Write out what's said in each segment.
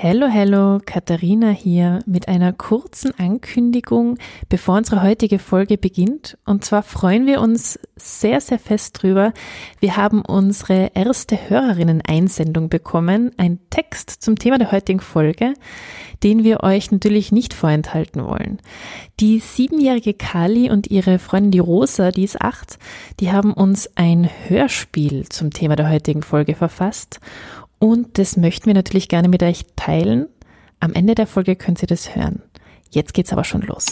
Hallo, hallo, Katharina hier mit einer kurzen Ankündigung, bevor unsere heutige Folge beginnt. Und zwar freuen wir uns sehr, sehr fest drüber. Wir haben unsere erste Hörerinnen-Einsendung bekommen, ein Text zum Thema der heutigen Folge, den wir euch natürlich nicht vorenthalten wollen. Die siebenjährige Kali und ihre Freundin die Rosa, die ist acht, die haben uns ein Hörspiel zum Thema der heutigen Folge verfasst und das möchten wir natürlich gerne mit euch teilen. Am Ende der Folge könnt ihr das hören. Jetzt geht's aber schon los.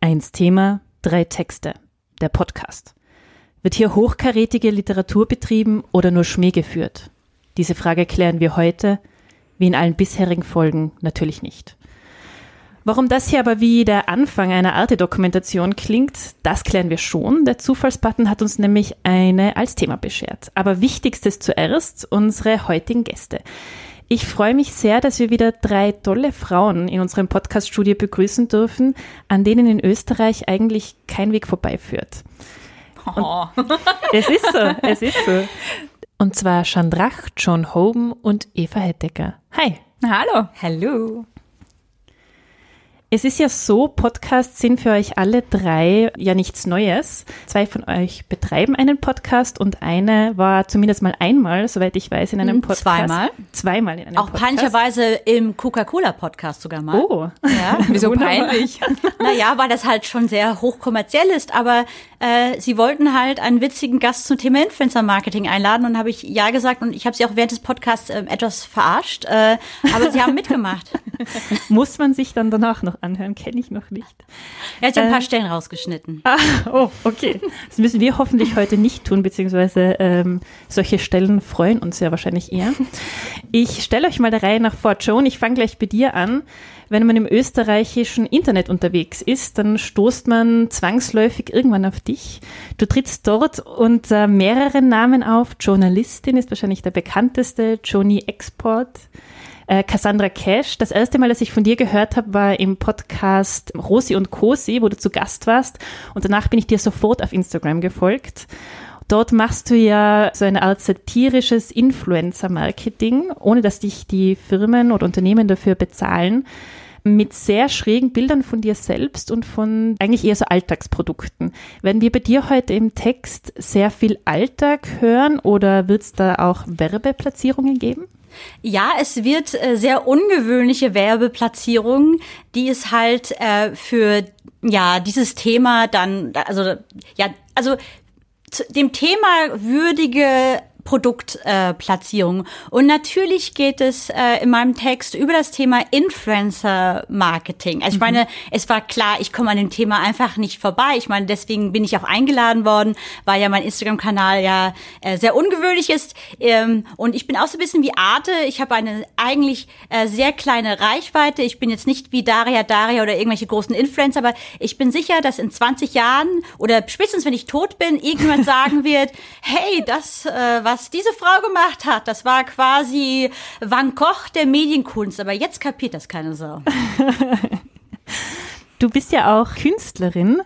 Eins Thema, drei Texte. Der Podcast. Wird hier hochkarätige Literatur betrieben oder nur Schmäh geführt? Diese Frage klären wir heute, wie in allen bisherigen Folgen natürlich nicht. Warum das hier aber wie der Anfang einer Arte-Dokumentation klingt, das klären wir schon. Der Zufallsbutton hat uns nämlich eine als Thema beschert. Aber wichtigstes zuerst, unsere heutigen Gäste. Ich freue mich sehr, dass wir wieder drei tolle Frauen in unserem Podcast-Studio begrüßen dürfen, an denen in Österreich eigentlich kein Weg vorbeiführt. Oh. es ist so, es ist so. Und zwar Chandrach, John Hoban und Eva Hettecker. Hi. Hallo. Hallo. Es ist ja so, Podcasts sind für euch alle drei ja nichts Neues. Zwei von euch betreiben einen Podcast und eine war zumindest mal einmal, soweit ich weiß, in einem hm, Podcast. Zweimal? Zweimal in einem Auch Podcast. peinlicherweise im Coca-Cola-Podcast sogar mal. Oh. Ja. Wieso peinlich? Naja, weil das halt schon sehr hochkommerziell ist, aber äh, sie wollten halt einen witzigen Gast zum Thema Influencer-Marketing einladen und habe ich ja gesagt und ich habe sie auch während des Podcasts äh, etwas verarscht, äh, aber sie haben mitgemacht. Muss man sich dann danach noch anhören, kenne ich noch nicht. Er hat ja ein paar äh, Stellen rausgeschnitten. Ah, oh, okay. Das müssen wir hoffentlich heute nicht tun, beziehungsweise ähm, solche Stellen freuen uns ja wahrscheinlich eher. Ich stelle euch mal der Reihe nach vor. Joan, ich fange gleich bei dir an. Wenn man im österreichischen Internet unterwegs ist, dann stoßt man zwangsläufig irgendwann auf dich. Du trittst dort unter mehreren Namen auf. Journalistin ist wahrscheinlich der bekannteste, Joni Export. Äh, Cassandra Cash. Das erste Mal, dass ich von dir gehört habe, war im Podcast Rosi und Cosi, wo du zu Gast warst. Und danach bin ich dir sofort auf Instagram gefolgt. Dort machst du ja so eine Art satirisches Influencer-Marketing, ohne dass dich die Firmen oder Unternehmen dafür bezahlen, mit sehr schrägen Bildern von dir selbst und von eigentlich eher so Alltagsprodukten. Werden wir bei dir heute im Text sehr viel Alltag hören oder wird es da auch Werbeplatzierungen geben? Ja, es wird äh, sehr ungewöhnliche Werbeplatzierungen, die es halt äh, für ja dieses Thema dann also ja also dem Thema würdige Produktplatzierung. Äh, und natürlich geht es äh, in meinem Text über das Thema Influencer-Marketing. Also ich mhm. meine, es war klar, ich komme an dem Thema einfach nicht vorbei. Ich meine, deswegen bin ich auch eingeladen worden, weil ja mein Instagram-Kanal ja äh, sehr ungewöhnlich ist. Ähm, und ich bin auch so ein bisschen wie Arte. Ich habe eine eigentlich äh, sehr kleine Reichweite. Ich bin jetzt nicht wie Daria Daria oder irgendwelche großen Influencer, aber ich bin sicher, dass in 20 Jahren oder spätestens wenn ich tot bin, irgendjemand sagen wird, hey, das äh, was was diese Frau gemacht hat, das war quasi Van Gogh der Medienkunst. Aber jetzt kapiert das keine Sau. du bist ja auch Künstlerin.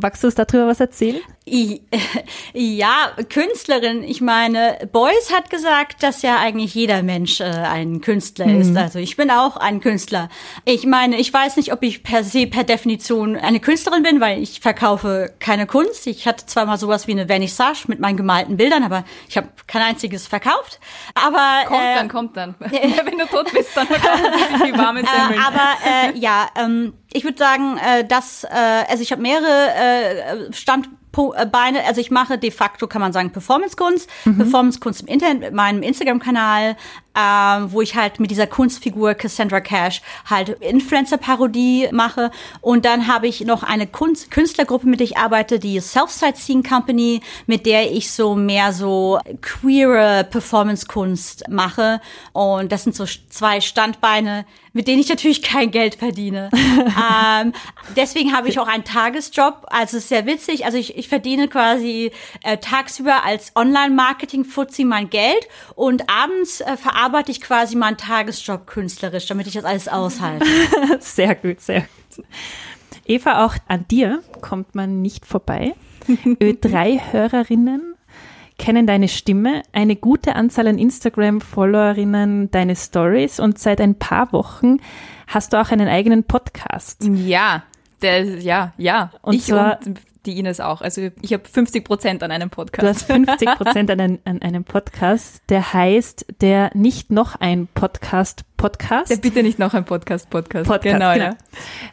Magst du uns darüber was erzählen? Ja, Künstlerin. Ich meine, Beuys hat gesagt, dass ja eigentlich jeder Mensch äh, ein Künstler mhm. ist. Also ich bin auch ein Künstler. Ich meine, ich weiß nicht, ob ich per se, per Definition eine Künstlerin bin, weil ich verkaufe keine Kunst. Ich hatte zwar mal sowas wie eine Vernissage mit meinen gemalten Bildern, aber ich habe kein einziges verkauft. Aber kommt äh, dann, kommt dann. Wenn du tot bist, dann sie die warmen Semmeln. Äh, aber äh, ja, ähm, ich würde sagen, äh, dass äh, also ich habe mehrere äh, Stand Beine, also ich mache de facto, kann man sagen, Performance-Kunst, mhm. Performance-Kunst im Internet mit meinem Instagram-Kanal, ähm, wo ich halt mit dieser Kunstfigur Cassandra Cash halt Influencer-Parodie mache. Und dann habe ich noch eine Kunst Künstlergruppe, mit der ich arbeite, die Self-Sightseeing Company, mit der ich so mehr so queere Performance-Kunst mache. Und das sind so zwei Standbeine, mit denen ich natürlich kein Geld verdiene. ähm, deswegen habe ich auch einen Tagesjob. Also es ist sehr witzig. Also ich, ich verdiene quasi äh, tagsüber als Online-Marketing-Fuzzi mein Geld und abends äh, verarbeite ich quasi meinen Tagesjob künstlerisch, damit ich das alles aushalte. sehr gut, sehr gut. Eva, auch an dir kommt man nicht vorbei. Ö3-Hörerinnen kennen deine Stimme, eine gute Anzahl an Instagram-Followerinnen, deine Stories und seit ein paar Wochen hast du auch einen eigenen Podcast. Ja, der, ja, ja. Und ich zwar, und die Ines auch. Also ich habe 50 Prozent an einem Podcast. Du hast 50 Prozent an, ein, an, einem Podcast, der heißt der nicht noch ein Podcast Podcast. Der bitte nicht noch ein Podcast Podcast. Podcast genau, genau. Ja.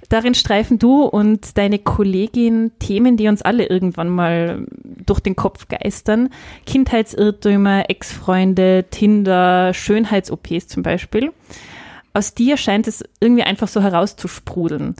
Darin streifen du und deine Kollegin Themen, die uns alle irgendwann mal durch den Kopf geistern. Kindheitsirrtümer, Ex-Freunde, Tinder, Schönheits-OPs zum Beispiel. Aus dir scheint es irgendwie einfach so herauszusprudeln.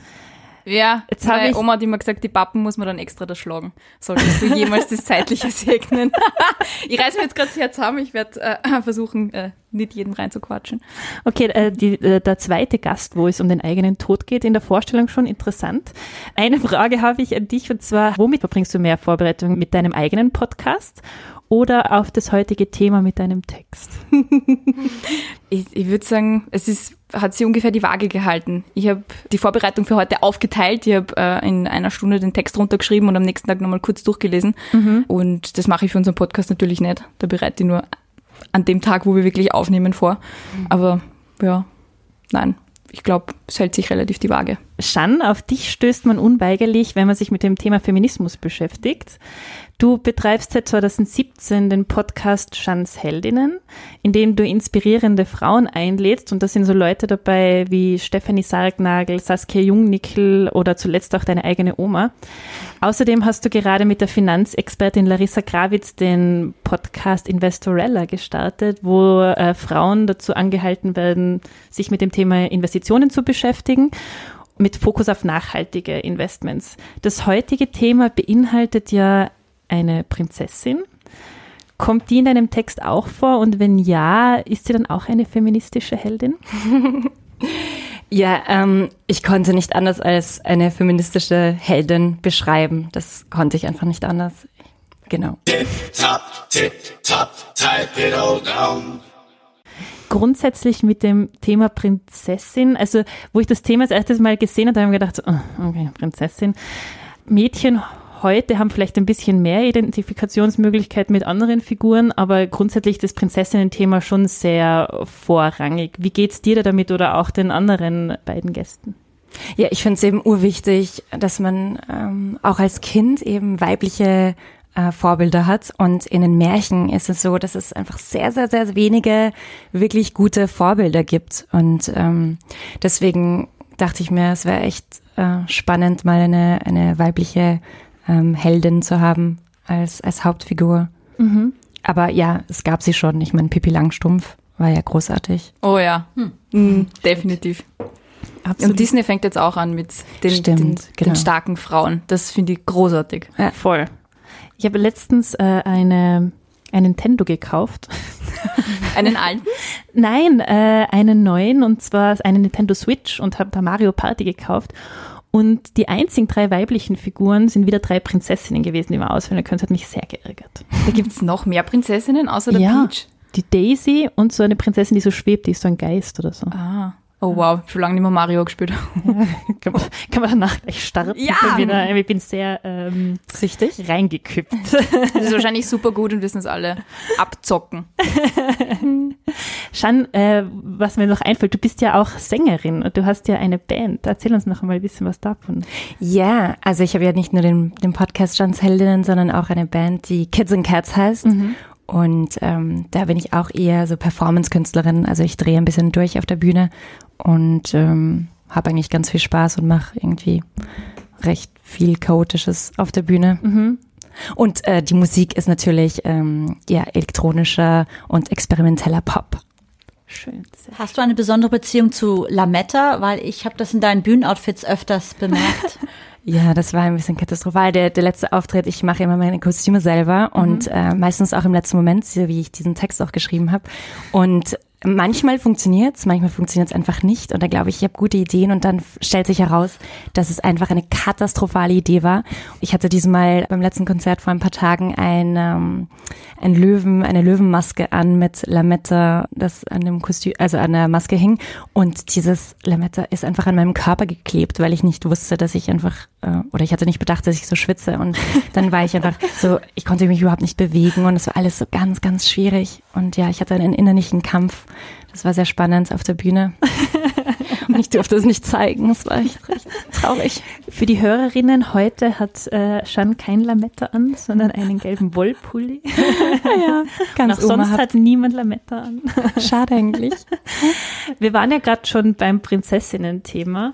Ja, jetzt habe ich Oma hat immer gesagt, die Pappen muss man dann extra da schlagen. Solltest du jemals das Zeitliche segnen. ich reiße mir jetzt gerade das Herz zusammen, ich werde äh, versuchen, äh, nicht jedem reinzuquatschen. Okay, äh, die, äh, der zweite Gast, wo es um den eigenen Tod geht, in der Vorstellung schon interessant. Eine Frage habe ich an dich und zwar, womit verbringst du mehr Vorbereitung mit deinem eigenen Podcast oder auf das heutige Thema mit deinem Text? ich, ich würde sagen, es ist, hat sie ungefähr die Waage gehalten. Ich habe die Vorbereitung für heute aufgeteilt. Ich habe äh, in einer Stunde den Text runtergeschrieben und am nächsten Tag nochmal kurz durchgelesen. Mhm. Und das mache ich für unseren Podcast natürlich nicht. Da bereite ich nur an dem Tag, wo wir wirklich aufnehmen, vor. Mhm. Aber ja, nein, ich glaube, es hält sich relativ die Waage. Shan, auf dich stößt man unweigerlich, wenn man sich mit dem Thema Feminismus beschäftigt. Du betreibst seit 2017 den Podcast Schans Heldinnen, in dem du inspirierende Frauen einlädst und da sind so Leute dabei wie Stephanie Sargnagel, Saskia Jungnickel oder zuletzt auch deine eigene Oma. Außerdem hast du gerade mit der Finanzexpertin Larissa Grawitz den Podcast Investorella gestartet, wo äh, Frauen dazu angehalten werden, sich mit dem Thema Investitionen zu beschäftigen mit Fokus auf nachhaltige Investments. Das heutige Thema beinhaltet ja eine Prinzessin. Kommt die in deinem Text auch vor? Und wenn ja, ist sie dann auch eine feministische Heldin? ja, ähm, ich konnte nicht anders als eine feministische Heldin beschreiben. Das konnte ich einfach nicht anders. Genau. Tip, top, tip, top, type it all down grundsätzlich mit dem Thema Prinzessin, also wo ich das Thema das erste Mal gesehen habe, habe ich mir gedacht, okay, Prinzessin. Mädchen heute haben vielleicht ein bisschen mehr Identifikationsmöglichkeiten mit anderen Figuren, aber grundsätzlich das Prinzessinnen-Thema schon sehr vorrangig. Wie geht's dir da damit oder auch den anderen beiden Gästen? Ja, ich finde es eben urwichtig, dass man ähm, auch als Kind eben weibliche äh, Vorbilder hat. Und in den Märchen ist es so, dass es einfach sehr, sehr, sehr wenige wirklich gute Vorbilder gibt. Und ähm, deswegen dachte ich mir, es wäre echt äh, spannend, mal eine, eine weibliche ähm, Heldin zu haben als, als Hauptfigur. Mhm. Aber ja, es gab sie schon. Ich meine, Pippi Langstumpf war ja großartig. Oh ja, hm. mhm, definitiv. Absolut. Und Disney fängt jetzt auch an mit den, Stimmt, den, genau. den starken Frauen. Das finde ich großartig. Ja. Voll. Ich habe letztens äh, eine ein Nintendo gekauft. einen alten? Nein, äh, einen neuen und zwar einen Nintendo Switch und habe da Mario Party gekauft. Und die einzigen drei weiblichen Figuren sind wieder drei Prinzessinnen gewesen, die man auswählen können. Das hat mich sehr geärgert. Da gibt es noch mehr Prinzessinnen außer der ja, Peach? Die Daisy und so eine Prinzessin, die so schwebt, die ist so ein Geist oder so. Ah. Oh wow, schon lange nicht mehr Mario gespielt. Kann, man, kann man danach gleich starten. Ja! Wieder, ich bin sehr ähm, Süchtig? reingekippt. Das ist wahrscheinlich super gut und wissen es alle. Abzocken. Shan, äh, was mir noch einfällt, du bist ja auch Sängerin und du hast ja eine Band. Erzähl uns noch einmal ein bisschen was davon. Ja, also ich habe ja nicht nur den, den Podcast Shans Heldinnen, sondern auch eine Band, die Kids and Cats heißt. Mhm. Und ähm, da bin ich auch eher so Performance-Künstlerin. Also ich drehe ein bisschen durch auf der Bühne und ähm, habe eigentlich ganz viel Spaß und mache irgendwie recht viel Chaotisches auf der Bühne. Mhm. Und äh, die Musik ist natürlich ähm, ja elektronischer und experimenteller Pop. Schön. Hast du eine besondere Beziehung zu Lametta? Weil ich habe das in deinen Bühnenoutfits öfters bemerkt. Ja, das war ein bisschen katastrophal. Der, der letzte Auftritt, ich mache immer meine Kostüme selber und äh, meistens auch im letzten Moment, so wie ich diesen Text auch geschrieben habe. Und manchmal funktioniert's, manchmal funktioniert's einfach nicht. Und da glaube ich, ich habe gute Ideen und dann stellt sich heraus, dass es einfach eine katastrophale Idee war. Ich hatte diesmal beim letzten Konzert vor ein paar Tagen ein, ähm, ein Löwen, eine Löwenmaske an mit Lametta, das an dem Kostüm, also an der Maske hing. Und dieses Lametta ist einfach an meinem Körper geklebt, weil ich nicht wusste, dass ich einfach, oder ich hatte nicht bedacht, dass ich so schwitze. Und dann war ich einfach so, ich konnte mich überhaupt nicht bewegen und es war alles so ganz, ganz schwierig. Und ja, ich hatte einen innerlichen Kampf. Das war sehr spannend auf der Bühne. Und ich durfte es nicht zeigen. Das war echt recht traurig. Für die Hörerinnen, heute hat äh, Shan kein Lametta an, sondern einen gelben Wollpulli. Ja, ganz Auch sonst hat niemand Lametta an. Schade eigentlich. Wir waren ja gerade schon beim Prinzessinnen-Thema.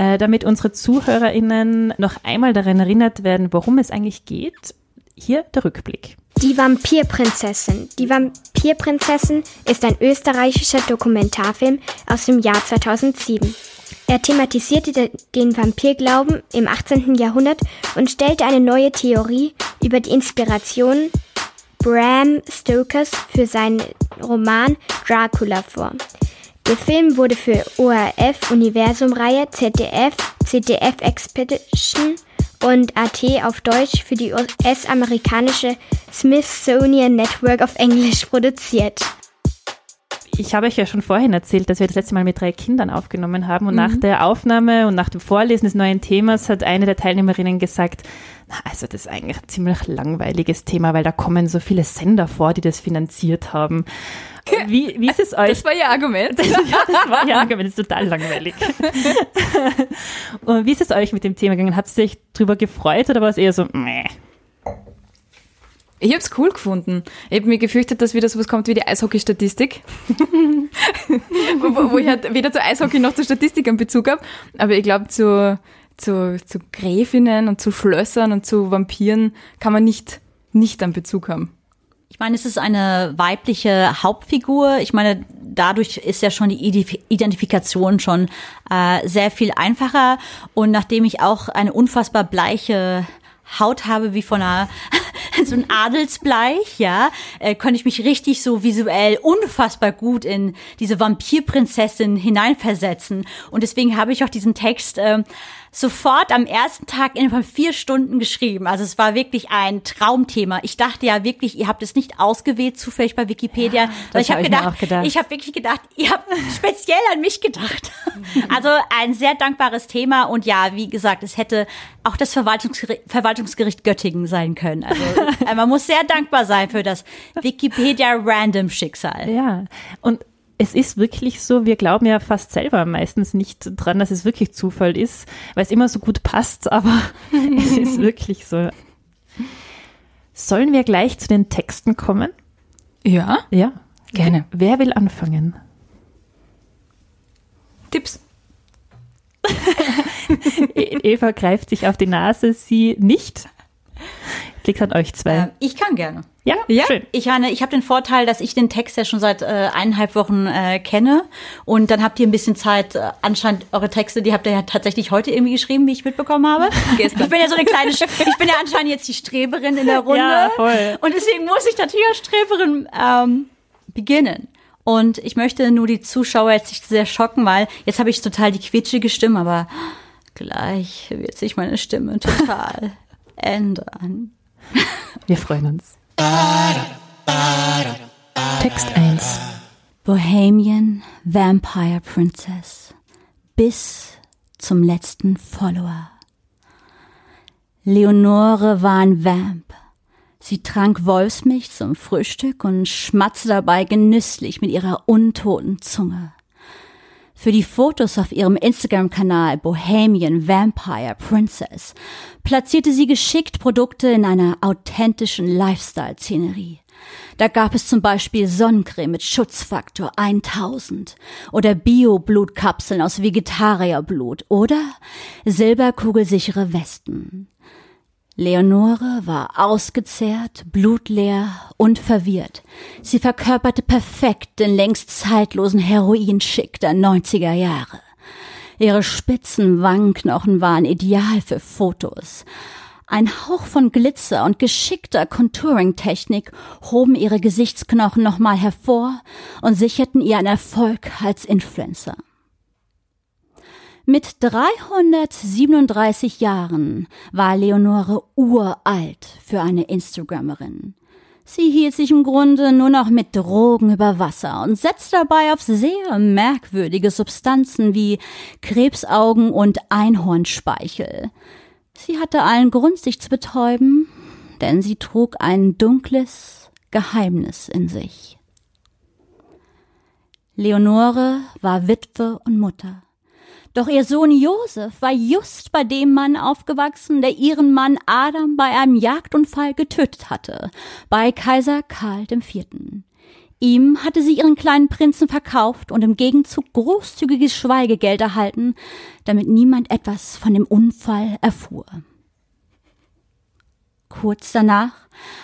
Äh, damit unsere ZuhörerInnen noch einmal daran erinnert werden, worum es eigentlich geht, hier der Rückblick. Die Vampirprinzessin. Die Vampirprinzessin ist ein österreichischer Dokumentarfilm aus dem Jahr 2007. Er thematisierte den Vampirglauben im 18. Jahrhundert und stellte eine neue Theorie über die Inspiration Bram Stokers für seinen Roman Dracula vor. Der Film wurde für ORF Universum-Reihe, ZDF, ZDF Expedition und AT auf Deutsch für die US-amerikanische Smithsonian Network of English produziert. Ich habe euch ja schon vorhin erzählt, dass wir das letzte Mal mit drei Kindern aufgenommen haben und nach der Aufnahme und nach dem Vorlesen des neuen Themas hat eine der Teilnehmerinnen gesagt, na, also das ist eigentlich ein ziemlich langweiliges Thema, weil da kommen so viele Sender vor, die das finanziert haben. Wie, wie ist es euch? Das war ihr Argument. ja, das war ja Argument, das ist total langweilig. und wie ist es euch mit dem Thema gegangen? Habt ihr euch drüber gefreut oder war es eher so, meh? Ich habe es cool gefunden. Ich habe mir gefürchtet, dass wieder sowas kommt wie die Eishockey-Statistik. wo, wo ich halt weder zu Eishockey noch zu Statistik einen Bezug habe. Aber ich glaube, zu, zu, zu Gräfinnen und zu Schlössern und zu Vampiren kann man nicht, nicht einen Bezug haben. Ich meine, es ist eine weibliche Hauptfigur. Ich meine, dadurch ist ja schon die Identifikation schon äh, sehr viel einfacher. Und nachdem ich auch eine unfassbar bleiche Haut habe wie von einer so ein Adelsbleich, ja, äh, konnte ich mich richtig so visuell unfassbar gut in diese Vampirprinzessin hineinversetzen. Und deswegen habe ich auch diesen Text ähm, sofort am ersten Tag innerhalb von vier Stunden geschrieben. Also es war wirklich ein Traumthema. Ich dachte ja wirklich, ihr habt es nicht ausgewählt zufällig bei Wikipedia. das ich hab habe ich mir gedacht, gedacht. ich habe wirklich gedacht, ihr habt speziell an mich gedacht. Also ein sehr dankbares Thema und ja, wie gesagt, es hätte auch das Verwaltungsgericht, Verwaltungsgericht Göttingen sein können. Also äh, man muss sehr dankbar sein für das Wikipedia Random Schicksal. Ja, und es ist wirklich so, wir glauben ja fast selber meistens nicht dran, dass es wirklich Zufall ist, weil es immer so gut passt, aber es ist wirklich so. Sollen wir gleich zu den Texten kommen? Ja? Ja. Gerne. Wer will anfangen? Tipps. E- Eva greift sich auf die Nase, sie nicht. Liegt an euch zwei. Äh, ich kann gerne. Ja, ja. schön. Ich, meine, ich habe den Vorteil, dass ich den Text ja schon seit äh, eineinhalb Wochen äh, kenne. Und dann habt ihr ein bisschen Zeit, äh, anscheinend eure Texte, die habt ihr ja tatsächlich heute irgendwie geschrieben, wie ich mitbekommen habe. Gestern. Ich bin ja so eine kleine, Sch- ich bin ja anscheinend jetzt die Streberin in der Runde. Ja, voll. Und deswegen muss ich natürlich als Streberin ähm, beginnen. Und ich möchte nur die Zuschauer jetzt nicht sehr schocken, weil jetzt habe ich total die quietschige Stimme, aber gleich wird sich meine Stimme total ändern. Wir freuen uns. Text 1. Bohemian Vampire Princess bis zum letzten Follower. Leonore war ein Vamp. Sie trank Wolfsmilch zum Frühstück und schmatzte dabei genüsslich mit ihrer untoten Zunge. Für die Fotos auf ihrem Instagram-Kanal Bohemian Vampire Princess platzierte sie geschickt Produkte in einer authentischen Lifestyle-Szenerie. Da gab es zum Beispiel Sonnencreme mit Schutzfaktor 1000 oder Bio-Blutkapseln aus Vegetarierblut oder silberkugelsichere Westen. Leonore war ausgezehrt, blutleer und verwirrt. Sie verkörperte perfekt den längst zeitlosen Heroinschick der 90er Jahre. Ihre spitzen Wangenknochen waren ideal für Fotos. Ein Hauch von Glitzer und geschickter Contouring-Technik hoben ihre Gesichtsknochen nochmal hervor und sicherten ihr einen Erfolg als Influencer. Mit 337 Jahren war Leonore uralt für eine Instagrammerin. Sie hielt sich im Grunde nur noch mit Drogen über Wasser und setzte dabei auf sehr merkwürdige Substanzen wie Krebsaugen und Einhornspeichel. Sie hatte allen Grund, sich zu betäuben, denn sie trug ein dunkles Geheimnis in sich. Leonore war Witwe und Mutter. Doch ihr Sohn Josef war just bei dem Mann aufgewachsen, der ihren Mann Adam bei einem Jagdunfall getötet hatte, bei Kaiser Karl IV. Ihm hatte sie ihren kleinen Prinzen verkauft und im Gegenzug großzügiges Schweigegeld erhalten, damit niemand etwas von dem Unfall erfuhr. Kurz danach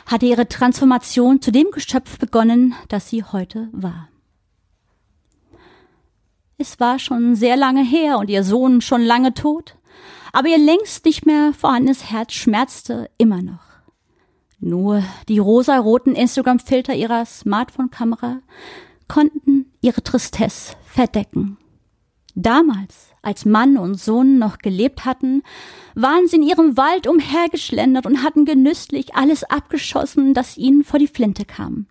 hatte ihre Transformation zu dem Geschöpf begonnen, das sie heute war. Es war schon sehr lange her und ihr Sohn schon lange tot, aber ihr längst nicht mehr vorhandenes Herz schmerzte immer noch. Nur die rosaroten Instagram-Filter ihrer Smartphone-Kamera konnten ihre Tristesse verdecken. Damals, als Mann und Sohn noch gelebt hatten, waren sie in ihrem Wald umhergeschlendert und hatten genüsslich alles abgeschossen, das ihnen vor die Flinte kam.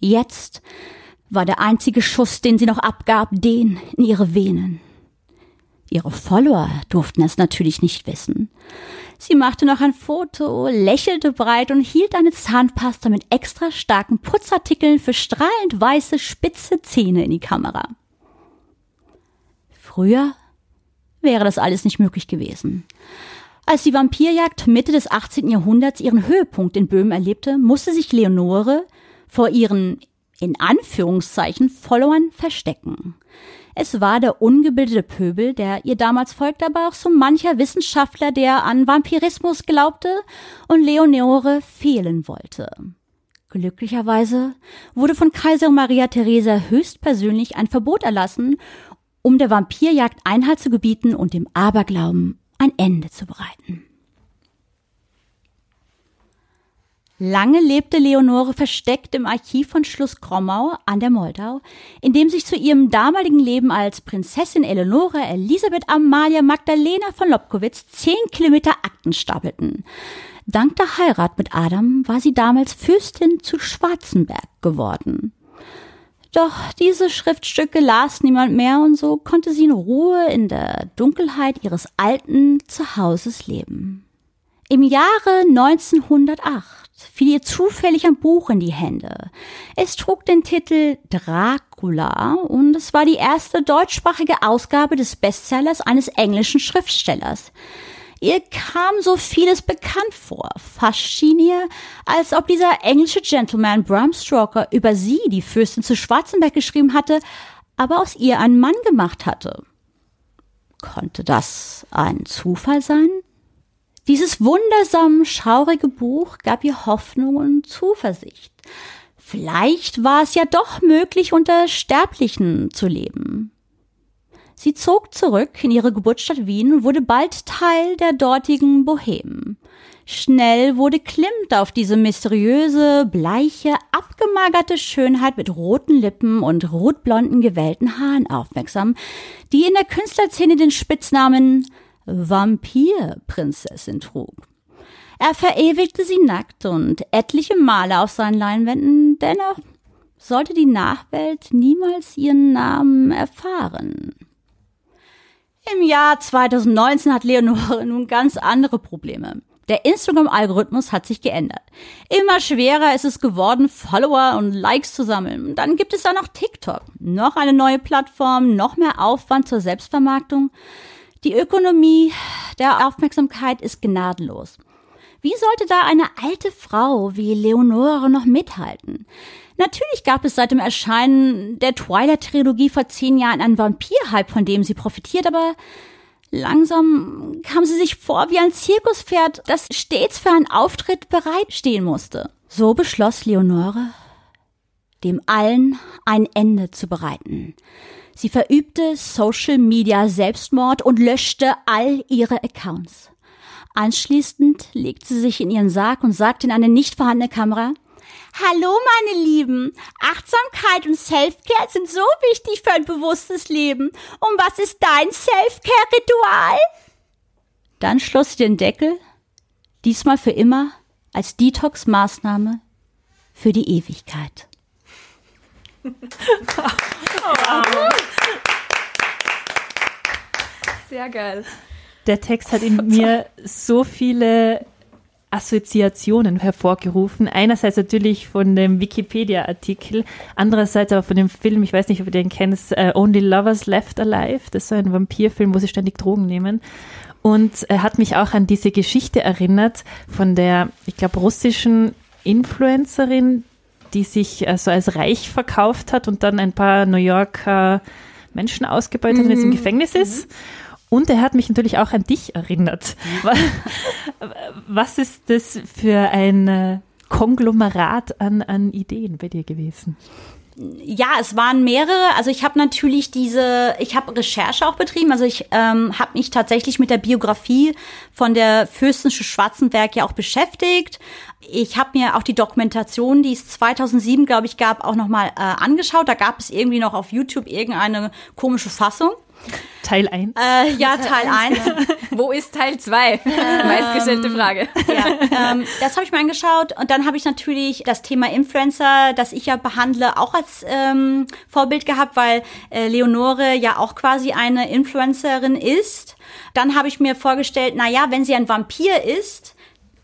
Jetzt war der einzige Schuss, den sie noch abgab, den in ihre Venen. Ihre Follower durften es natürlich nicht wissen. Sie machte noch ein Foto, lächelte breit und hielt eine Zahnpasta mit extra starken Putzartikeln für strahlend weiße, spitze Zähne in die Kamera. Früher wäre das alles nicht möglich gewesen. Als die Vampirjagd Mitte des 18. Jahrhunderts ihren Höhepunkt in Böhmen erlebte, musste sich Leonore vor ihren in Anführungszeichen Followern verstecken. Es war der ungebildete Pöbel, der ihr damals folgte, aber auch so mancher Wissenschaftler, der an Vampirismus glaubte und Leonore fehlen wollte. Glücklicherweise wurde von Kaiserin Maria Theresa höchstpersönlich ein Verbot erlassen, um der Vampirjagd Einhalt zu gebieten und dem Aberglauben ein Ende zu bereiten. Lange lebte Leonore versteckt im Archiv von Schloss Krommau an der Moldau, in dem sich zu ihrem damaligen Leben als Prinzessin Eleonore Elisabeth Amalia Magdalena von Lobkowitz zehn Kilometer Akten stapelten. Dank der Heirat mit Adam war sie damals Fürstin zu Schwarzenberg geworden. Doch diese Schriftstücke las niemand mehr und so konnte sie in Ruhe in der Dunkelheit ihres alten Zuhauses leben. Im Jahre 1908 fiel ihr zufällig ein Buch in die Hände. Es trug den Titel Dracula und es war die erste deutschsprachige Ausgabe des Bestsellers eines englischen Schriftstellers. Ihr kam so vieles bekannt vor. Fast schien ihr, als ob dieser englische Gentleman Bram Stoker über sie, die Fürstin zu Schwarzenberg, geschrieben hatte, aber aus ihr einen Mann gemacht hatte. Konnte das ein Zufall sein? Dieses wundersam schaurige Buch gab ihr Hoffnung und Zuversicht. Vielleicht war es ja doch möglich, unter Sterblichen zu leben. Sie zog zurück in ihre Geburtsstadt Wien und wurde bald Teil der dortigen Bohemen. Schnell wurde Klimt auf diese mysteriöse, bleiche, abgemagerte Schönheit mit roten Lippen und rotblonden gewellten Haaren aufmerksam, die in der Künstlerszene den Spitznamen Vampirprinzessin trug. Er verewigte sie nackt und etliche Male auf seinen Leinwänden, dennoch sollte die Nachwelt niemals ihren Namen erfahren. Im Jahr 2019 hat Leonore nun ganz andere Probleme. Der Instagram-Algorithmus hat sich geändert. Immer schwerer ist es geworden, Follower und Likes zu sammeln. Dann gibt es da noch TikTok. Noch eine neue Plattform, noch mehr Aufwand zur Selbstvermarktung. Die Ökonomie der Aufmerksamkeit ist gnadenlos. Wie sollte da eine alte Frau wie Leonore noch mithalten? Natürlich gab es seit dem Erscheinen der Twilight-Trilogie vor zehn Jahren einen Vampir-Hype, von dem sie profitiert, aber langsam kam sie sich vor wie ein Zirkuspferd, das stets für einen Auftritt bereitstehen musste. So beschloss Leonore, dem allen ein Ende zu bereiten. Sie verübte Social Media Selbstmord und löschte all ihre Accounts. Anschließend legte sie sich in ihren Sarg und sagte in eine nicht vorhandene Kamera, Hallo, meine Lieben. Achtsamkeit und Selfcare sind so wichtig für ein bewusstes Leben. Und was ist dein Selfcare-Ritual? Dann schloss sie den Deckel, diesmal für immer, als Detox-Maßnahme für die Ewigkeit. Sehr geil. Der Text hat in mir so viele Assoziationen hervorgerufen. Einerseits natürlich von dem Wikipedia-Artikel, andererseits aber von dem Film, ich weiß nicht, ob du den kennst, uh, Only Lovers Left Alive. Das ist so ein Vampirfilm, wo sie ständig Drogen nehmen. Und er hat mich auch an diese Geschichte erinnert von der, ich glaube, russischen Influencerin, die sich also als reich verkauft hat und dann ein paar New Yorker Menschen ausgebeutet hat und jetzt im Gefängnis ist. Und er hat mich natürlich auch an dich erinnert. Was ist das für ein äh, Konglomerat an, an Ideen bei dir gewesen? Ja, es waren mehrere. Also ich habe natürlich diese, ich habe Recherche auch betrieben. Also ich ähm, habe mich tatsächlich mit der Biografie von der Fürstenschen Schwarzenberg ja auch beschäftigt. Ich habe mir auch die Dokumentation, die es 2007, glaube ich, gab, auch nochmal äh, angeschaut. Da gab es irgendwie noch auf YouTube irgendeine komische Fassung. Teil 1? Äh, ja, Teil 1. Wo ist Teil 2? Meistgestellte Frage. Ja, ähm, das habe ich mir angeschaut. Und dann habe ich natürlich das Thema Influencer, das ich ja behandle, auch als ähm, Vorbild gehabt, weil äh, Leonore ja auch quasi eine Influencerin ist. Dann habe ich mir vorgestellt, na ja, wenn sie ein Vampir ist,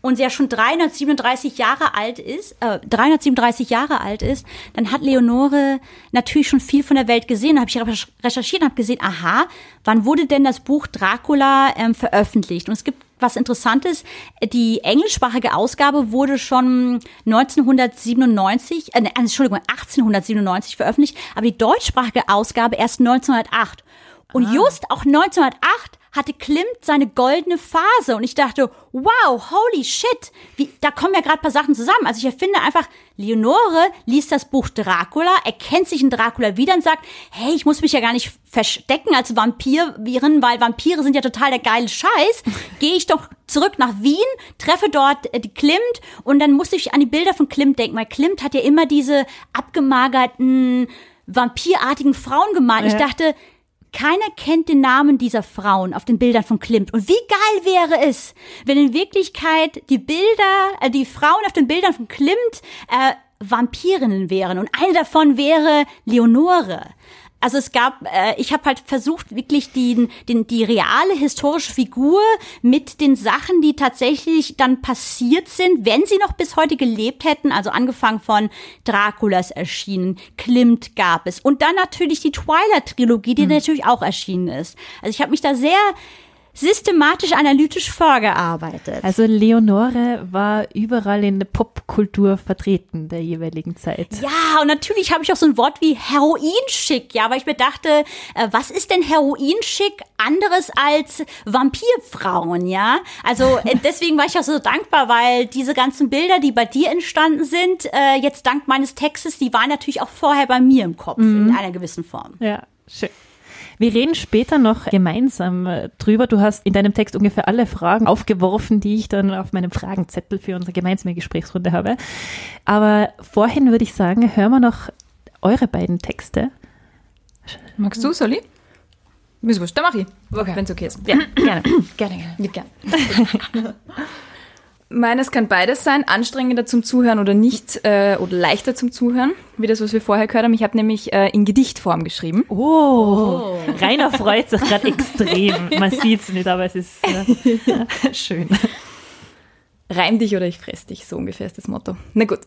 und sie ja schon 337 Jahre alt ist, äh, 337 Jahre alt ist, dann hat Leonore natürlich schon viel von der Welt gesehen. Da habe ich recherchiert und habe gesehen, aha, wann wurde denn das Buch Dracula ähm, veröffentlicht? Und es gibt was Interessantes, die englischsprachige Ausgabe wurde schon 1997, äh, ne, Entschuldigung, 1897 veröffentlicht, aber die deutschsprachige Ausgabe erst 1908. Und ah. just auch 1908 hatte Klimt seine goldene Phase und ich dachte, wow, holy shit, wie, da kommen ja gerade paar Sachen zusammen. Also ich erfinde einfach, Leonore liest das Buch Dracula, erkennt sich in Dracula wieder und sagt, hey, ich muss mich ja gar nicht verstecken als Vampirin, weil Vampire sind ja total der geile Scheiß. Gehe ich doch zurück nach Wien, treffe dort äh, die Klimt und dann muss ich an die Bilder von Klimt denken, weil Klimt hat ja immer diese abgemagerten, vampirartigen Frauen gemalt. Ja. Ich dachte, keiner kennt den Namen dieser Frauen auf den Bildern von Klimt. Und wie geil wäre es, wenn in Wirklichkeit die Bilder, äh, die Frauen auf den Bildern von Klimt äh, Vampirinnen wären. Und eine davon wäre Leonore also es gab, äh, ich habe halt versucht, wirklich die, den, die reale historische Figur mit den Sachen, die tatsächlich dann passiert sind, wenn sie noch bis heute gelebt hätten, also angefangen von Draculas erschienen, Klimt gab es und dann natürlich die Twilight-Trilogie, die mhm. natürlich auch erschienen ist. Also ich habe mich da sehr systematisch analytisch vorgearbeitet. Also Leonore war überall in der Popkultur vertreten der jeweiligen Zeit. Ja, und natürlich habe ich auch so ein Wort wie Heroinschick, ja, weil ich mir dachte, äh, was ist denn Heroinschick anderes als Vampirfrauen, ja? Also äh, deswegen war ich auch so dankbar, weil diese ganzen Bilder, die bei dir entstanden sind, äh, jetzt dank meines Textes, die waren natürlich auch vorher bei mir im Kopf mhm. in einer gewissen Form. Ja, schön. Wir reden später noch gemeinsam äh, drüber. Du hast in deinem Text ungefähr alle Fragen aufgeworfen, die ich dann auf meinem Fragenzettel für unsere gemeinsame Gesprächsrunde habe. Aber vorhin würde ich sagen, hören wir noch eure beiden Texte. Magst du, Soli? Mir wurscht, dann mach ich, okay. wenn es okay ist. Ja, gerne. gerne, gerne. Ja, gerne. Meines kann beides sein, anstrengender zum Zuhören oder nicht äh, oder leichter zum Zuhören, wie das, was wir vorher gehört haben. Ich habe nämlich äh, in Gedichtform geschrieben. Oh, oh. Rainer freut sich gerade extrem. Man sieht es nicht, aber es ist äh, schön. Reim dich oder ich fress dich, so ungefähr ist das Motto. Na gut.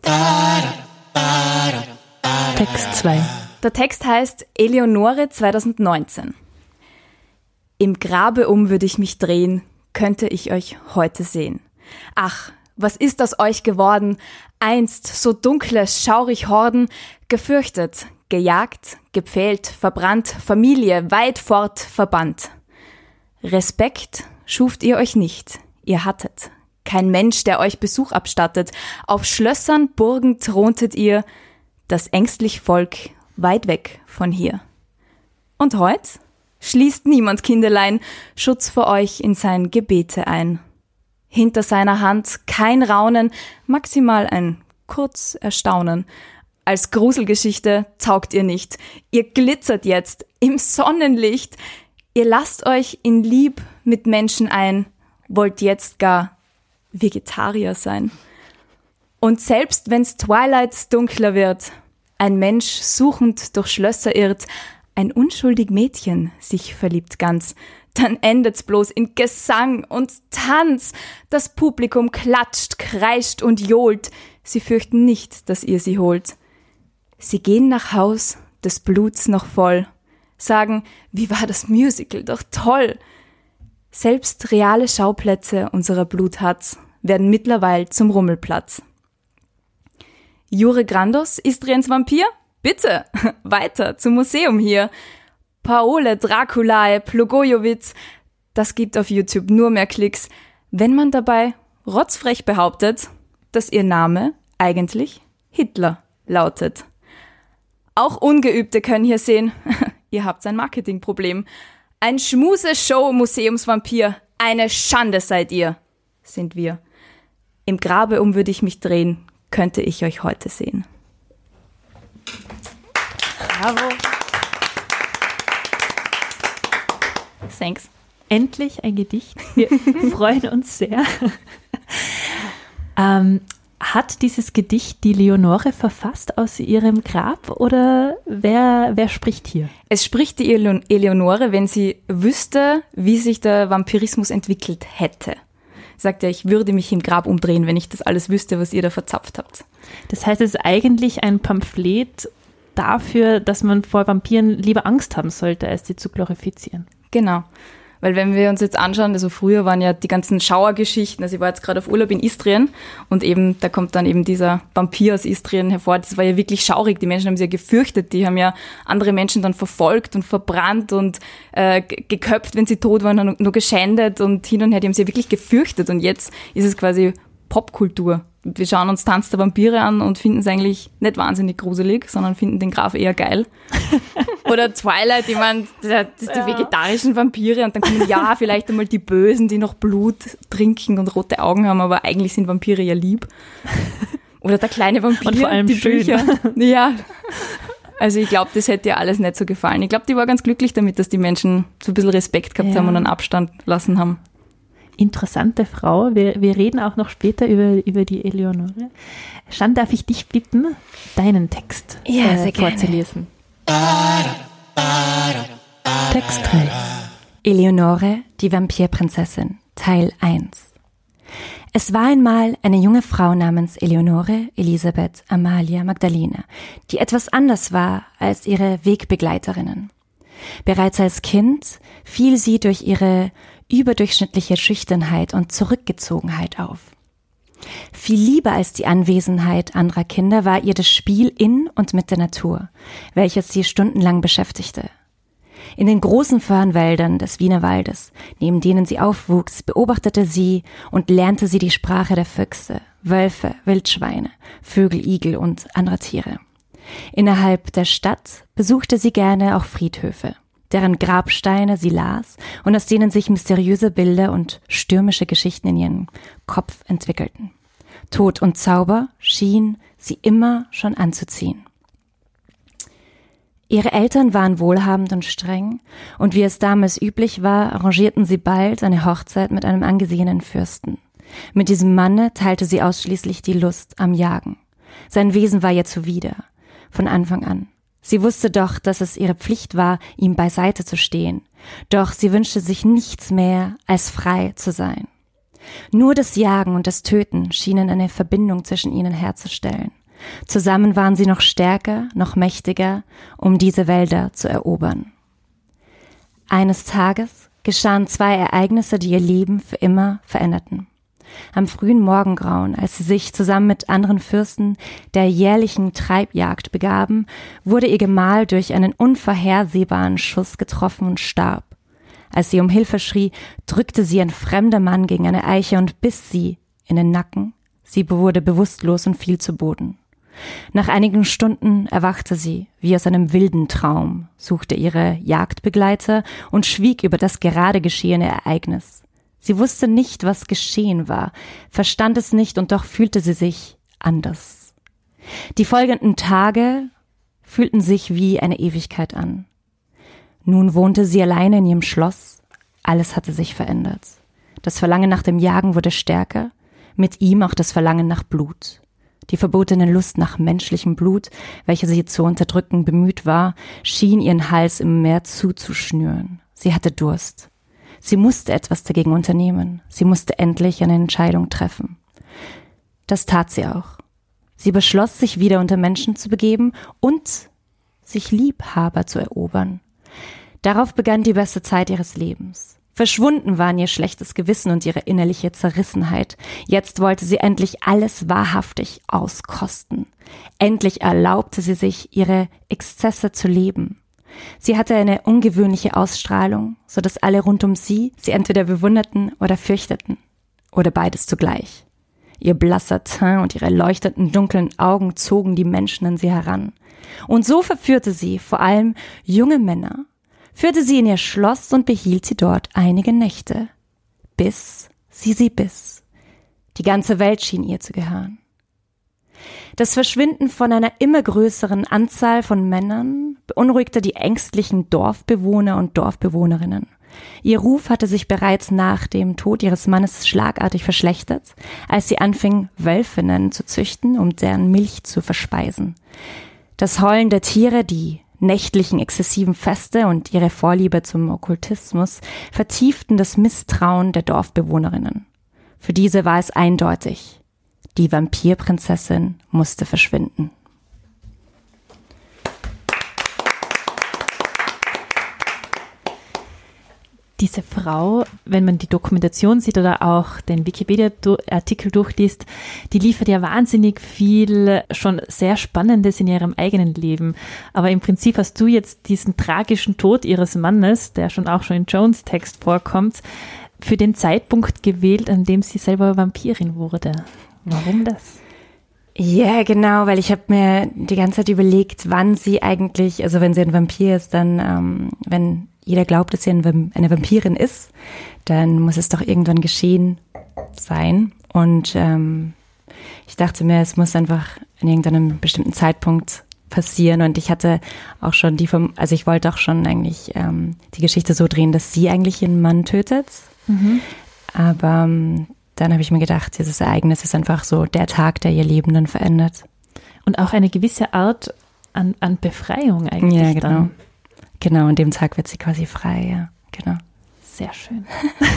Text 2. Der Text heißt Eleonore 2019. Im Grabe um würde ich mich drehen, könnte ich euch heute sehen. Ach, was ist aus euch geworden? Einst so dunkle, schaurig Horden, gefürchtet, gejagt, gepfählt, verbrannt, Familie weit fort verbannt. Respekt schuft ihr euch nicht, ihr hattet. Kein Mensch, der euch Besuch abstattet. Auf Schlössern, Burgen throntet ihr. das ängstlich Volk weit weg von hier. Und heut schließt niemand Kinderlein Schutz vor euch in sein Gebete ein. Hinter seiner Hand kein Raunen, maximal ein kurz Erstaunen. Als Gruselgeschichte taugt ihr nicht. Ihr glitzert jetzt im Sonnenlicht. Ihr lasst euch in Lieb mit Menschen ein, wollt jetzt gar Vegetarier sein. Und selbst wenn's Twilight dunkler wird, ein Mensch suchend durch Schlösser irrt, ein unschuldig Mädchen sich verliebt ganz, dann endet's bloß in Gesang und Tanz. Das Publikum klatscht, kreischt und johlt. Sie fürchten nicht, dass ihr sie holt. Sie gehen nach Haus, des Bluts noch voll, sagen, wie war das Musical, doch toll. Selbst reale Schauplätze unserer Bluthatz werden mittlerweile zum Rummelplatz. Jure Grandos, Istriens Vampir? Bitte, weiter zum Museum hier. Paole Draculae Plogojowitz, das gibt auf YouTube nur mehr Klicks, wenn man dabei rotzfrech behauptet, dass ihr Name eigentlich Hitler lautet. Auch Ungeübte können hier sehen, ihr habt ein Marketingproblem. Ein Schmuse-Show-Museumsvampir, eine Schande seid ihr, sind wir. Im Grabe um würde ich mich drehen, könnte ich euch heute sehen. Bravo. Thanks. Endlich ein Gedicht. Wir freuen uns sehr. ähm, hat dieses Gedicht die Leonore verfasst aus ihrem Grab oder wer, wer spricht hier? Es spricht die Eleon Eleonore, wenn sie wüsste, wie sich der Vampirismus entwickelt hätte. Sagt er, ich würde mich im Grab umdrehen, wenn ich das alles wüsste, was ihr da verzapft habt. Das heißt, es ist eigentlich ein Pamphlet dafür, dass man vor Vampiren lieber Angst haben sollte, als sie zu glorifizieren. Genau. Weil wenn wir uns jetzt anschauen, also früher waren ja die ganzen Schauergeschichten, also ich war jetzt gerade auf Urlaub in Istrien und eben, da kommt dann eben dieser Vampir aus Istrien hervor. Das war ja wirklich schaurig. Die Menschen haben sich ja gefürchtet. Die haben ja andere Menschen dann verfolgt und verbrannt und äh, geköpft, wenn sie tot waren, nur geschändet und hin und her. Die haben sich ja wirklich gefürchtet. Und jetzt ist es quasi Popkultur. Wir schauen uns Tanz der Vampire an und finden es eigentlich nicht wahnsinnig gruselig, sondern finden den Graf eher geil. Oder Twilight, ich meine, die vegetarischen Vampire und dann kommen ja vielleicht einmal die Bösen, die noch Blut trinken und rote Augen haben, aber eigentlich sind Vampire ja lieb. Oder der kleine Vampir, Und vor allem die schön. Bücher. Ja. Also ich glaube, das hätte ihr alles nicht so gefallen. Ich glaube, die war ganz glücklich damit, dass die Menschen so ein bisschen Respekt gehabt Ja. haben und einen Abstand lassen haben. Interessante Frau. Wir, wir reden auch noch später über, über die Eleonore. Shan, darf ich dich bitten, deinen Text äh, Ja, sehr gerne. vorzulesen? Text 3. Eleonore, die Vampirprinzessin, Teil 1. Es war einmal eine junge Frau namens Eleonore Elisabeth Amalia Magdalena, die etwas anders war als ihre Wegbegleiterinnen. Bereits als Kind fiel sie durch ihre überdurchschnittliche Schüchternheit und Zurückgezogenheit auf. Viel lieber als die Anwesenheit anderer Kinder war ihr das Spiel in und mit der Natur, welches sie stundenlang beschäftigte. In den großen Farnwäldern des Wiener Waldes, neben denen sie aufwuchs, beobachtete sie und lernte sie die Sprache der Füchse, Wölfe, Wildschweine, Vögel, Igel und anderer Tiere. Innerhalb der Stadt besuchte sie gerne auch Friedhöfe, deren Grabsteine sie las und aus denen sich mysteriöse Bilder und stürmische Geschichten in ihren Kopf entwickelten. Tod und Zauber schien sie immer schon anzuziehen. Ihre Eltern waren wohlhabend und streng, und wie es damals üblich war, arrangierten sie bald eine Hochzeit mit einem angesehenen Fürsten. Mit diesem Manne teilte sie ausschließlich die Lust am Jagen. Sein Wesen war ihr zuwider, von Anfang an. Sie wusste doch, dass es ihre Pflicht war, ihm beiseite zu stehen, doch sie wünschte sich nichts mehr, als frei zu sein. Nur das Jagen und das Töten schienen eine Verbindung zwischen ihnen herzustellen. Zusammen waren sie noch stärker, noch mächtiger, um diese Wälder zu erobern. Eines Tages geschahen zwei Ereignisse, die ihr Leben für immer veränderten. Am frühen Morgengrauen, als sie sich zusammen mit anderen Fürsten der jährlichen Treibjagd begaben, wurde ihr Gemahl durch einen unvorhersehbaren Schuss getroffen und starb. Als sie um Hilfe schrie, drückte sie ein fremder Mann gegen eine Eiche und biss sie in den Nacken. Sie wurde bewusstlos und fiel zu Boden. Nach einigen Stunden erwachte sie, wie aus einem wilden Traum, suchte ihre Jagdbegleiter und schwieg über das gerade geschehene Ereignis. Sie wusste nicht, was geschehen war, verstand es nicht und doch fühlte sie sich anders. Die folgenden Tage fühlten sich wie eine Ewigkeit an. Nun wohnte sie alleine in ihrem Schloss. Alles hatte sich verändert. Das Verlangen nach dem Jagen wurde stärker, mit ihm auch das Verlangen nach Blut. Die verbotene Lust nach menschlichem Blut, welche sie zu unterdrücken bemüht war, schien ihren Hals im Meer zuzuschnüren. Sie hatte Durst. Sie musste etwas dagegen unternehmen. Sie musste endlich eine Entscheidung treffen. Das tat sie auch. Sie beschloss, sich wieder unter Menschen zu begeben und sich Liebhaber zu erobern. Darauf begann die beste Zeit ihres Lebens. Verschwunden waren ihr schlechtes Gewissen und ihre innerliche Zerrissenheit. Jetzt wollte sie endlich alles wahrhaftig auskosten. Endlich erlaubte sie sich, ihre Exzesse zu leben. Sie hatte eine ungewöhnliche Ausstrahlung, so dass alle rund um sie sie entweder bewunderten oder fürchteten. Oder beides zugleich. Ihr blasser Teint und ihre leuchtenden dunklen Augen zogen die Menschen an sie heran. Und so verführte sie vor allem junge Männer, führte sie in ihr Schloss und behielt sie dort einige Nächte, bis sie sie biss. Die ganze Welt schien ihr zu gehören. Das Verschwinden von einer immer größeren Anzahl von Männern beunruhigte die ängstlichen Dorfbewohner und Dorfbewohnerinnen. Ihr Ruf hatte sich bereits nach dem Tod ihres Mannes schlagartig verschlechtert, als sie anfing, Wölfinnen zu züchten, um deren Milch zu verspeisen. Das Heulen der Tiere, die nächtlichen exzessiven Feste und ihre Vorliebe zum Okkultismus vertieften das Misstrauen der Dorfbewohnerinnen. Für diese war es eindeutig. Die Vampirprinzessin musste verschwinden. Diese Frau, wenn man die Dokumentation sieht oder auch den Wikipedia-Artikel durchliest, die liefert ja wahnsinnig viel schon sehr Spannendes in ihrem eigenen Leben. Aber im Prinzip hast du jetzt diesen tragischen Tod ihres Mannes, der schon auch schon in Jones Text vorkommt, für den Zeitpunkt gewählt, an dem sie selber Vampirin wurde. Warum das? Ja, genau, weil ich habe mir die ganze Zeit überlegt, wann sie eigentlich, also wenn sie ein Vampir ist, dann, ähm, wenn jeder glaubt, dass sie eine Vampirin ist, dann muss es doch irgendwann geschehen sein. Und ähm, ich dachte mir, es muss einfach in irgendeinem bestimmten Zeitpunkt passieren. Und ich hatte auch schon die vom, also ich wollte auch schon eigentlich ähm, die Geschichte so drehen, dass sie eigentlich ihren Mann tötet. Mhm. Aber ähm, dann habe ich mir gedacht, dieses Ereignis ist einfach so der Tag, der ihr Leben dann verändert. Und auch eine gewisse Art an, an Befreiung eigentlich. Ja, genau. Dann. Genau, an dem Tag wird sie quasi frei, ja, genau. Sehr schön.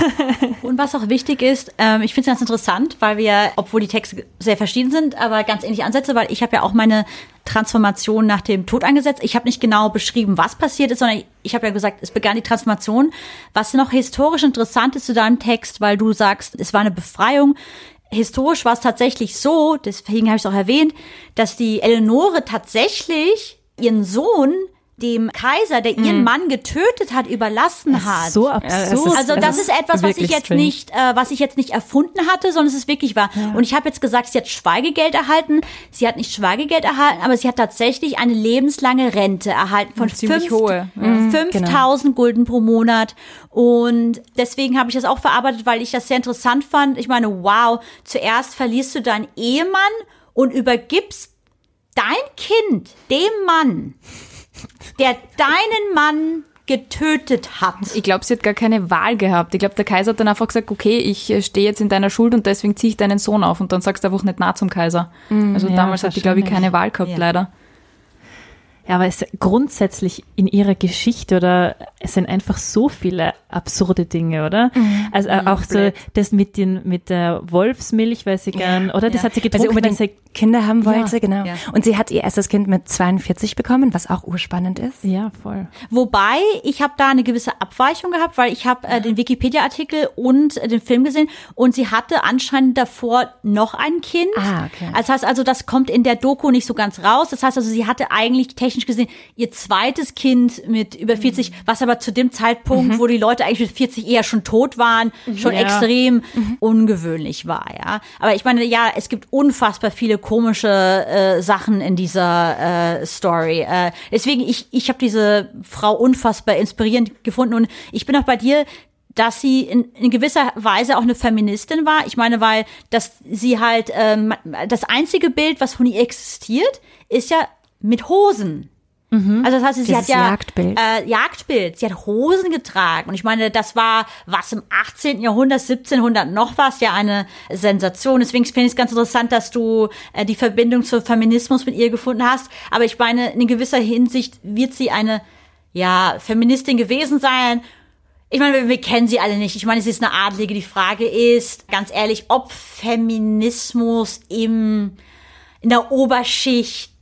und was auch wichtig ist, ähm, ich finde es ganz interessant, weil wir, obwohl die Texte sehr verschieden sind, aber ganz ähnliche Ansätze, weil ich habe ja auch meine Transformation nach dem Tod angesetzt. Ich habe nicht genau beschrieben, was passiert ist, sondern ich habe ja gesagt, es begann die Transformation. Was noch historisch interessant ist zu deinem Text, weil du sagst, es war eine Befreiung. Historisch war es tatsächlich so, deswegen habe ich es auch erwähnt, dass die Eleonore tatsächlich ihren Sohn dem Kaiser, der ihren mhm. Mann getötet hat, überlassen hat. So absurd. also das ist etwas, was ich jetzt strange. nicht, äh, was ich jetzt nicht erfunden hatte, sondern es ist wirklich wahr. Ja. Und ich habe jetzt gesagt, sie hat Schweigegeld erhalten. Sie hat nicht Schweigegeld erhalten, aber sie hat tatsächlich eine lebenslange Rente erhalten von 5000 ja. genau. Gulden pro Monat. Und deswegen habe ich das auch verarbeitet, weil ich das sehr interessant fand. Ich meine, wow, zuerst verlierst du deinen Ehemann und übergibst dein Kind dem Mann, der deinen Mann getötet hat. Ich glaube, sie hat gar keine Wahl gehabt. Ich glaube, der Kaiser hat dann einfach gesagt, okay, ich äh, stehe jetzt in deiner Schuld und deswegen ziehe ich deinen Sohn auf und dann sagst du einfach nicht nah zum Kaiser. Mm, also ja, damals hat die, glaube ich, keine Wahl gehabt, ja. leider. Ja, aber es grundsätzlich in ihrer Geschichte oder es sind einfach so viele absurde Dinge, oder? Mhm. Also mhm, auch so das mit den mit der Wolfsmilch, weil sie gern, ja, oder das ja. hat sie getrunken, weil sie unbedingt Kinder haben wollte, ja, genau. Und sie hat ihr erstes Kind mit 42 bekommen, was auch urspannend ist. Ja, voll. Wobei ich habe da eine gewisse Abweichung gehabt, weil ich habe äh, den Wikipedia-Artikel und äh, den Film gesehen und sie hatte anscheinend davor noch ein Kind. Ah, okay. Das heißt also, das kommt in der Doku nicht so ganz raus. Das heißt also, sie hatte eigentlich technisch technisch gesehen ihr zweites Kind mit über 40, was aber zu dem Zeitpunkt, wo die Leute eigentlich mit 40 eher schon tot waren, schon Ja. extrem ungewöhnlich war, ja. Aber ich meine, ja, es gibt unfassbar viele komische äh, Sachen in dieser äh, Story. Äh, deswegen, ich, ich habe diese Frau unfassbar inspirierend gefunden und ich bin auch bei dir, dass sie in, in gewisser Weise auch eine Feministin war. Ich meine, weil dass sie halt ähm, das einzige Bild, was von ihr existiert, ist ja mit Hosen. Also das heißt, sie Dieses hat ja Jagdbild. Äh, Jagdbild. Sie hat Hosen getragen und ich meine, das war was im 18. Jahrhundert, 1700 noch was ja eine Sensation. Deswegen finde ich es ganz interessant, dass du äh, die Verbindung zum Feminismus mit ihr gefunden hast. Aber ich meine, in gewisser Hinsicht wird sie eine ja Feministin gewesen sein. Ich meine, wir, wir kennen sie alle nicht. Ich meine, sie ist eine Adlige. Die Frage ist, ganz ehrlich, ob Feminismus im, in der Oberschicht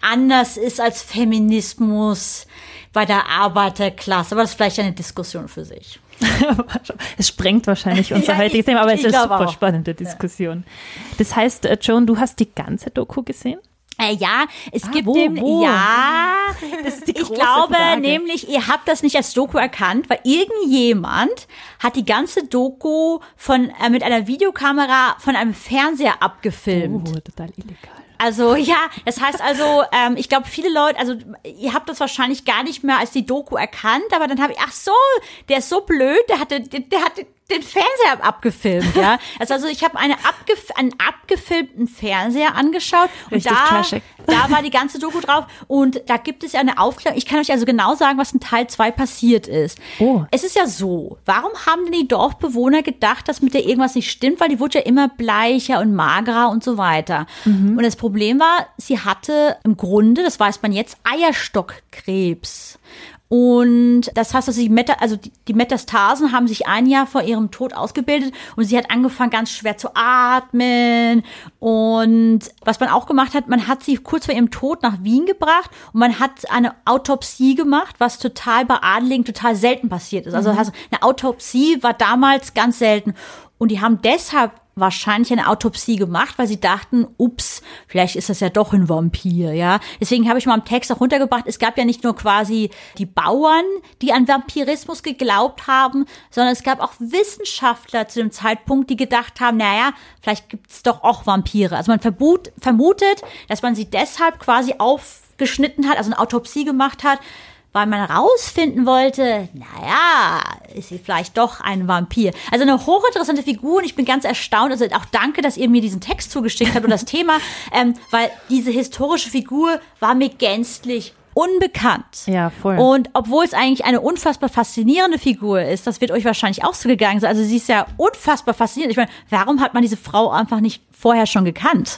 anders ist als Feminismus bei der Arbeiterklasse. Aber das ist vielleicht eine Diskussion für sich. Es sprengt wahrscheinlich unser Ja, heutiges Thema, aber es ist eine super auch. spannende Diskussion. Das heißt, äh, Joan, du hast die ganze Doku gesehen? Äh, ja, es Ah, gibt wo, dem, wo? ja, ich glaube Frage. nämlich, ihr habt das nicht als Doku erkannt, weil irgendjemand hat die ganze Doku von äh, mit einer Videokamera von einem Fernseher abgefilmt. Oh, total illegal. Also ja, das heißt also, ähm, ich glaube, viele Leute, also ihr habt das wahrscheinlich gar nicht mehr als die Doku erkannt, aber dann habe ich, ach so, der ist so blöd, der hatte, der, der hatte den Fernseher abgefilmt, ja. Also, also ich habe eine abgef einen abgefilmten Fernseher angeschaut und Richtig da, da war die ganze Doku drauf und da gibt es ja eine Aufklärung. Ich kann euch also genau sagen, was in Teil 2 passiert ist. Oh. Es ist ja so, warum haben denn die Dorfbewohner gedacht, dass mit der irgendwas nicht stimmt? Weil die wurde ja immer bleicher und magerer und so weiter. Und das Problem war, sie hatte im Grunde, das weiß man jetzt, Eierstockkrebs. Und das heißt, dass sie Meta, also die, die Metastasen haben sich ein Jahr vor ihrem Tod ausgebildet und sie hat angefangen, ganz schwer zu atmen. Und was man auch gemacht hat, man hat sie kurz vor ihrem Tod nach Wien gebracht und man hat eine Autopsie gemacht, was total bei Adligen total selten passiert ist. Also, also eine Autopsie war damals ganz selten. Und die haben deshalb wahrscheinlich eine Autopsie gemacht, weil sie dachten, ups, vielleicht ist das ja doch ein Vampir, ja. Deswegen habe ich mal im Text auch runtergebracht, es gab ja nicht nur quasi die Bauern, die an Vampirismus geglaubt haben, sondern es gab auch Wissenschaftler zu dem Zeitpunkt, die gedacht haben, naja, vielleicht gibt es doch auch Vampire. Also man verbot, vermutet, dass man sie deshalb quasi aufgeschnitten hat, also eine Autopsie gemacht hat, weil man rausfinden wollte, naja, ist sie vielleicht doch ein Vampir. Also eine hochinteressante Figur und ich bin ganz erstaunt. Also auch danke, dass ihr mir diesen Text zugeschickt habt und das Thema, ähm, weil diese historische Figur war mir gänzlich unbekannt. Ja, voll. Und obwohl es eigentlich eine unfassbar faszinierende Figur ist, das wird euch wahrscheinlich auch so gegangen sein. Also sie ist ja unfassbar faszinierend. Ich meine, warum hat man diese Frau einfach nicht vorher schon gekannt?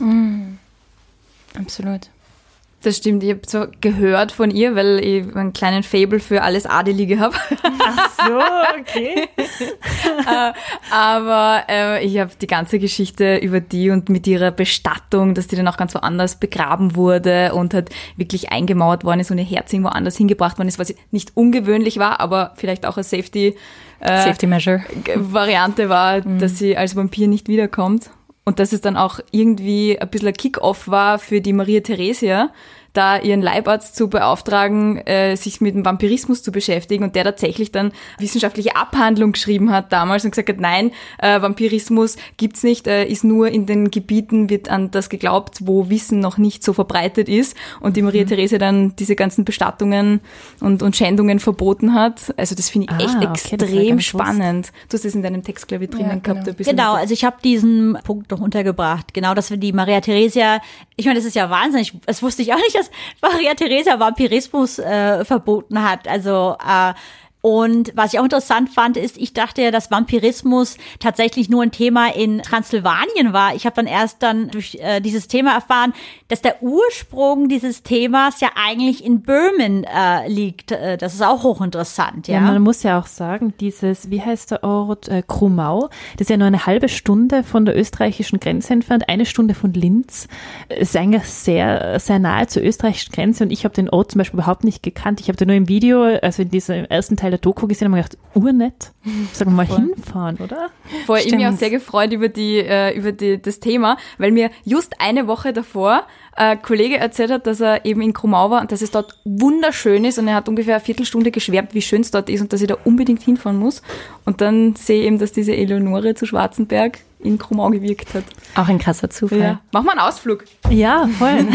Absolut. Das stimmt, ich habe so gehört von ihr, weil ich einen kleinen Fable für alles Adelige habe. So, okay. Aber äh, ich habe die ganze Geschichte über die und mit ihrer Bestattung, dass die dann auch ganz woanders begraben wurde und halt wirklich eingemauert worden ist und ihr Herz irgendwo anders hingebracht worden ist, was nicht ungewöhnlich war, aber vielleicht auch eine Safety, äh, Safety Measure. Variante war, dass sie als Vampir nicht wiederkommt. Und dass es dann auch irgendwie ein bisschen ein Kick-Off war für die Maria Theresia, da ihren Leibarzt zu beauftragen, äh, sich mit dem Vampirismus zu beschäftigen und der tatsächlich dann wissenschaftliche Abhandlung geschrieben hat damals und gesagt hat, nein, äh, Vampirismus gibt's nicht, äh, ist nur in den Gebieten, wird an das geglaubt, wo Wissen noch nicht so verbreitet ist und die Maria Theresia dann diese ganzen Bestattungen und, und Schändungen verboten hat. Also das finde ich Ah, echt okay, das extrem spannend. Du hast es in deinem Text, glaube ich, drinnen Ja, gehabt. genau. ein bisschen. Genau, also ich habe diesen Punkt noch untergebracht. Genau, dass wir die Maria Theresia, ich meine, das ist ja wahnsinnig, das wusste ich auch nicht, dass Maria Theresia Vampirismus äh, verboten hat. Also äh, und was ich auch interessant fand, ist, ich dachte ja, dass Vampirismus tatsächlich nur ein Thema in Transsilvanien war. Ich habe dann erst dann durch äh, dieses Thema erfahren, dass der Ursprung dieses Themas ja eigentlich in Böhmen äh, liegt. Äh, das ist auch hochinteressant, Ja, ja. man muss ja auch sagen, dieses, wie heißt der Ort, äh, Krumau, das ist ja nur eine halbe Stunde von der österreichischen Grenze entfernt, eine Stunde von Linz, ist eigentlich sehr, sehr nahe zur österreichischen Grenze und ich habe den Ort zum Beispiel überhaupt nicht gekannt. Ich habe den nur im Video, also in diesem ersten Teil Teil der Doku gesehen und mir gedacht, urnett. Sagen wir mal hinfahren, oder? Vorher ich mich auch sehr gefreut über die äh, über die, das Thema, weil mir just eine Woche davor ein Kollege erzählt hat, dass er eben in Krumau war und dass es dort wunderschön ist und er hat ungefähr eine Viertelstunde geschwärmt, wie schön es dort ist und dass ich da unbedingt hinfahren muss. Und dann sehe ich eben, dass diese Eleonore zu Schwarzenberg in Krumau gewirkt hat. Auch ein krasser Zufall. Machen wir einen Ausflug. Ja, voll.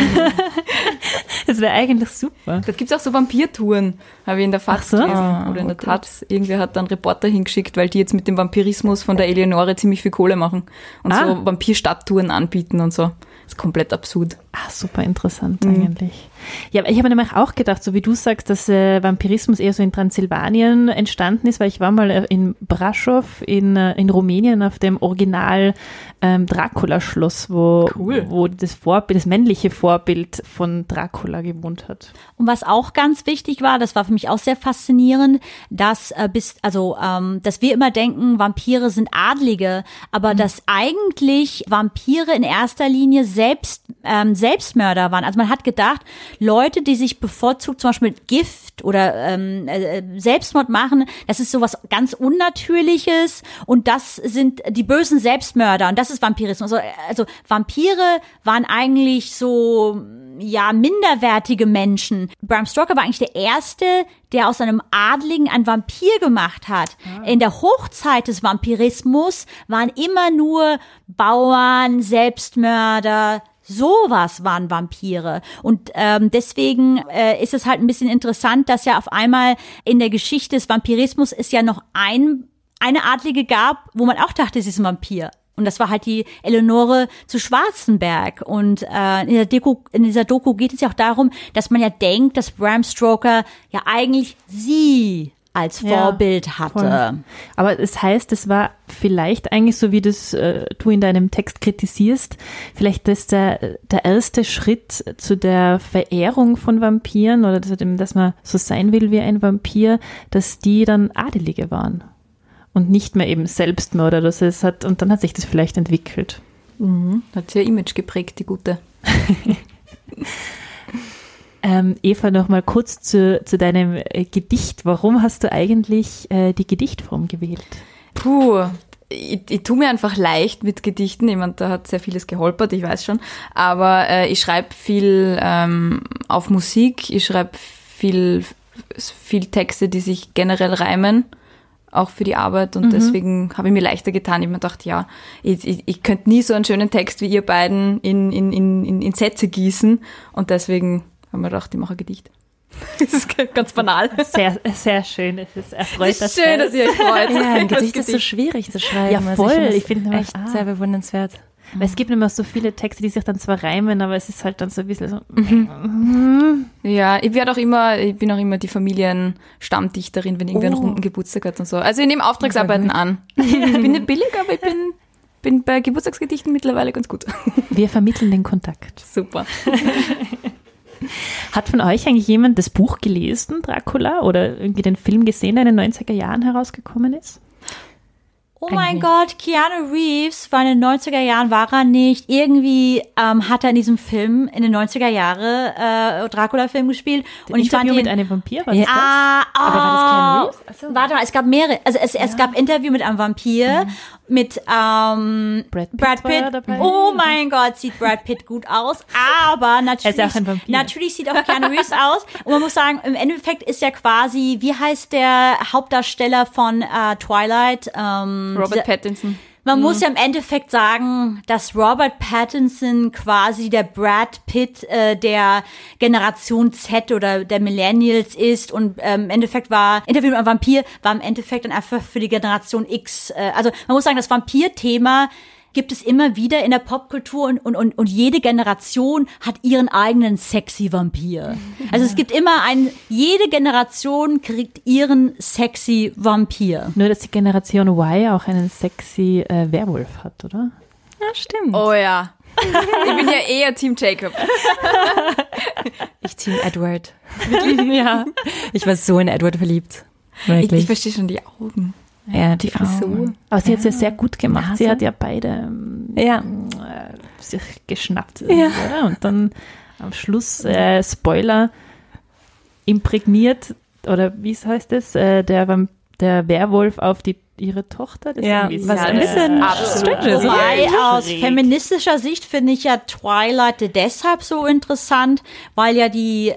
das wäre eigentlich super. Dort gibt's auch so Vampirtouren, habe ich in der FAZ so. gelesen. Ah, Oder in der Taz. Irgendwer hat dann Reporter hingeschickt, weil die jetzt mit dem Vampirismus von der Eleonore ziemlich viel Kohle machen. Und Ah. so Vampirstadttouren anbieten und so. Das ist komplett absurd. Ah, super interessant eigentlich. Ja, aber ich habe nämlich auch gedacht, so wie du sagst, dass äh, Vampirismus eher so in Transsilvanien entstanden ist, weil ich war mal äh, in Brasov in, äh, in Rumänien auf dem Original ähm, Dracula-Schloss, wo, Cool. wo das Vorbild, das männliche Vorbild von Dracula gewohnt hat. Und was auch ganz wichtig war, das war für mich auch sehr faszinierend, dass äh, bis also ähm, dass wir immer denken, Vampire sind Adlige, aber dass eigentlich Vampire in erster Linie selbst ähm, Selbstmörder waren. Also man hat gedacht, Leute, die sich bevorzugt zum Beispiel mit Gift oder ähm, äh, Selbstmord machen, das ist sowas ganz Unnatürliches und das sind die bösen Selbstmörder und das ist Vampirismus. Also, also Vampire waren eigentlich so ja minderwertige Menschen. Bram Stoker war eigentlich der erste, der aus einem Adligen einen Vampir gemacht hat. In der Hochzeit des Vampirismus waren immer nur Bauern, Selbstmörder, Sowas waren Vampire. Und ähm, deswegen äh, ist es halt ein bisschen interessant, dass ja auf einmal in der Geschichte des Vampirismus es ja noch ein, eine Adlige gab, wo man auch dachte, sie ist ein Vampir. Und das war halt die Eleonore zu Schwarzenberg. Und äh, in, dieser Doku, in dieser Doku geht es ja auch darum, dass man ja denkt, dass Bram Stoker ja eigentlich sie als Ja, Vorbild hatte. Voll. Aber es heißt, es war vielleicht eigentlich, so wie das äh, du in deinem Text kritisierst, vielleicht das der, der erste Schritt zu der Verehrung von Vampiren oder zu dem, dass man so sein will wie ein Vampir, dass die dann Adelige waren und nicht mehr eben Selbstmörder. Das es hat, und dann hat sich das vielleicht entwickelt. Hat sie ihr Image geprägt, die gute. Ähm, Eva, noch mal kurz zu, zu deinem äh, Gedicht. Warum hast du eigentlich äh, die Gedichtform gewählt? Puh, ich, ich tue mir einfach leicht mit Gedichten. Ich meine, da hat sehr vieles geholpert, ich weiß schon. Aber äh, ich schreibe viel ähm, auf Musik, ich schreibe viel, viel Texte, die sich generell reimen, auch für die Arbeit. Und deswegen habe ich mir leichter getan. Ich habe mir gedacht, ja, ich, ich, ich könnte nie so einen schönen Text wie ihr beiden in, in, in, in Sätze gießen. Und deswegen habe ich mir gedacht, ich mache ein Gedicht. Das ist ganz banal. Sehr, sehr schön. Es ist erfreut Es ist schön, dass ihr euch freut. Ja, ein Gedicht ist so schwierig zu schreiben. Ja, Also voll. ich finde Ich finde immer, echt ah. sehr bewundernswert. Weil es gibt immer so viele Texte, die sich dann zwar reimen, aber es ist halt dann so ein bisschen so. Ja, ich werde auch immer, ich bin auch immer die Familienstammdichterin, wenn irgendwer einen Oh. runden Geburtstag hat und so. Also ich nehme Auftragsarbeiten an. Ich bin nicht billig, aber ich bin, bin bei Geburtstagsgedichten mittlerweile ganz gut. Wir vermitteln den Kontakt. Super. Hat von euch eigentlich jemand das Buch gelesen, Dracula, oder irgendwie den Film gesehen, der in den 90er Jahren herausgekommen ist? Oh mein Gott, Keanu Reeves war in den 90er Jahren, war er nicht. Irgendwie ähm, hat er in diesem Film, in den 90er Jahre, äh, Dracula-Film gespielt. und ich fand Interview ihn, mit einem Vampir, war Ja. das das? Ah, Aber war das Keanu Reeves? Ach so. Warte mal, es gab mehrere. Also es, es gab Interview mit einem Vampir, mit ähm, Brad Pitt Brad ja Pitt. Oh mein Gott, sieht Brad Pitt gut aus. Aber natürlich, Er ist ja auch ein Vampir. natürlich sieht auch Keanu Reeves aus. Und man muss sagen, im Endeffekt ist ja quasi, wie heißt der Hauptdarsteller von äh, Twilight? Ähm, Robert Pattinson. man muss ja im Endeffekt sagen, dass Robert Pattinson quasi der Brad Pitt äh, der Generation Z oder der Millennials ist und ähm, im Endeffekt war Interview mit einem Vampir war im Endeffekt dann einfach für die Generation X. Äh, also man muss sagen, das Vampir-Thema gibt es immer wieder in der Popkultur und, und, und, und jede Generation hat ihren eigenen sexy Vampir. Also es gibt immer ein, jede Generation kriegt ihren sexy Vampir. Nur, dass die Generation Y auch einen sexy äh, Werwolf hat, oder? Ja, stimmt. Oh ja. Ich bin ja eher Team Jacob. Ich Team Edward. ja. Ich war so in Edward verliebt. Ich, Wirklich. ich verstehe schon die Augen. Ja, die Frisur. Aber sie hat es ja sehr gut gemacht. Sie Nase. hat ja beide ähm, Ja. äh, sich geschnappt, irgendwie, oder? Und dann am Schluss, äh, Spoiler, imprägniert oder wie heißt es, äh, der, Vamp- der Werwolf auf die, ihre Tochter. Das ist Ja, irgendwie was ein bisschen absolut. strange ist. Wobei aus feministischer Sicht finde ich ja Twilight deshalb so interessant, weil ja die äh,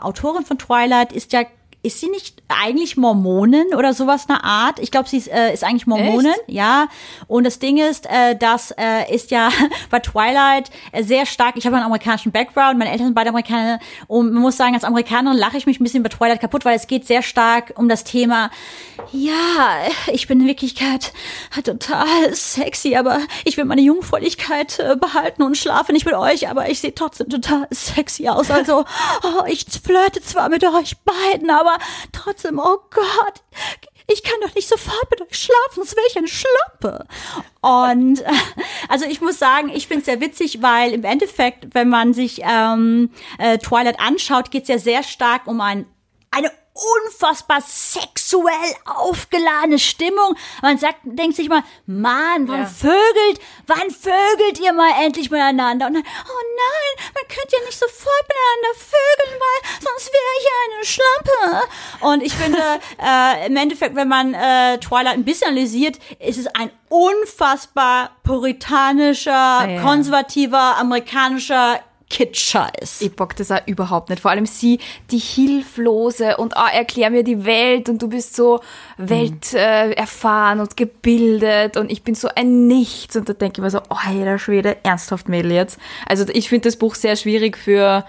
Autorin von Twilight ist ja ist sie nicht eigentlich Mormonin oder sowas eine Art? Ich glaube, sie ist, äh, ist eigentlich Mormonin, ja. Und das Ding ist, äh, das äh, ist ja bei Twilight äh, sehr stark. Ich habe einen amerikanischen Background, meine Eltern sind beide Amerikaner und man muss sagen, als Amerikanerin lache ich mich ein bisschen bei Twilight kaputt, weil es geht sehr stark um das Thema. Ja, ich bin in Wirklichkeit total sexy, aber ich will meine Jungfräulichkeit äh, behalten und schlafe nicht mit euch, aber ich sehe trotzdem total sexy aus. Also, oh, ich flirte zwar mit euch beiden, aber trotzdem, oh Gott, ich kann doch nicht sofort mit euch schlafen, sonst wäre ich eine Schlampe. Und äh, also ich muss sagen, ich finde es sehr witzig, weil im Endeffekt, wenn man sich ähm, äh, Twilight anschaut, geht es ja sehr stark um ein, eine unfassbar sexuell aufgeladene Stimmung. Man sagt, denkt sich mal, Mann, wann vögelt, wann vögelt ihr mal endlich miteinander? Und dann, oh nein, man könnte ja nicht sofort miteinander vögeln, weil sonst wäre ich ja eine Schlampe. Und ich finde, äh, im Endeffekt, wenn man äh, Twilight ein bisschen analysiert, ist es ein unfassbar puritanischer, ja. konservativer, amerikanischer Kitscheiß. Ich bock das auch überhaupt nicht. Vor allem sie, die Hilflose und ah, erklär mir die Welt und du bist so welterfahren äh, und gebildet und ich bin so ein Nichts. Und da denke ich mir so, oh, der Schwede, ernsthaft Mädel jetzt. Also ich finde das Buch sehr schwierig für,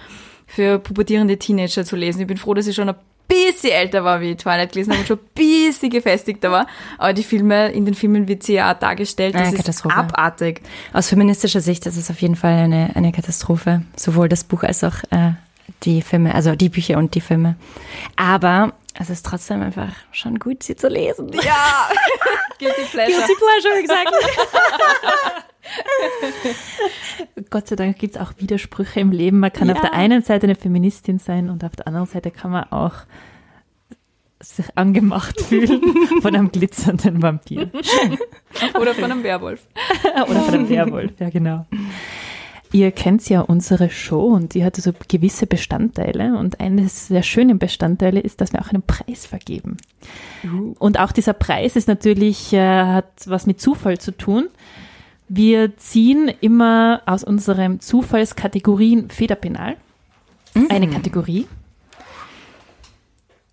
für pubertierende Teenager zu lesen. Ich bin froh, dass ich schon ein bisschen älter war, wie ich Twilight gelesen habe und schon ein bisschen gefestigter war. Aber die Filme, in den Filmen wird sie ja auch dargestellt. Ja, Das ist Katastrophe. abartig. Aus feministischer Sicht ist es auf jeden Fall eine, eine Katastrophe. Sowohl das Buch als auch äh, die Filme, also die Bücher und die Filme. Aber es ist trotzdem einfach schon gut, sie zu lesen. Ja, guilty pleasure. Guilty Pleasure, gesagt. Gott sei Dank gibt es auch Widersprüche im Leben. Man kann auf der einen Seite eine Feministin sein und auf der anderen Seite kann man auch sich angemacht fühlen von einem glitzernden Vampir Oder von einem Werwolf. oder von einem Werwolf. Ja, genau. Ihr kennt ja unsere Show und die hat so gewisse Bestandteile und eines der schönen Bestandteile ist, dass wir auch einen Preis vergeben. Und auch dieser Preis ist natürlich, äh, hat was mit Zufall zu tun. Wir ziehen immer aus unseren Zufallskategorien Federpenal, eine Kategorie.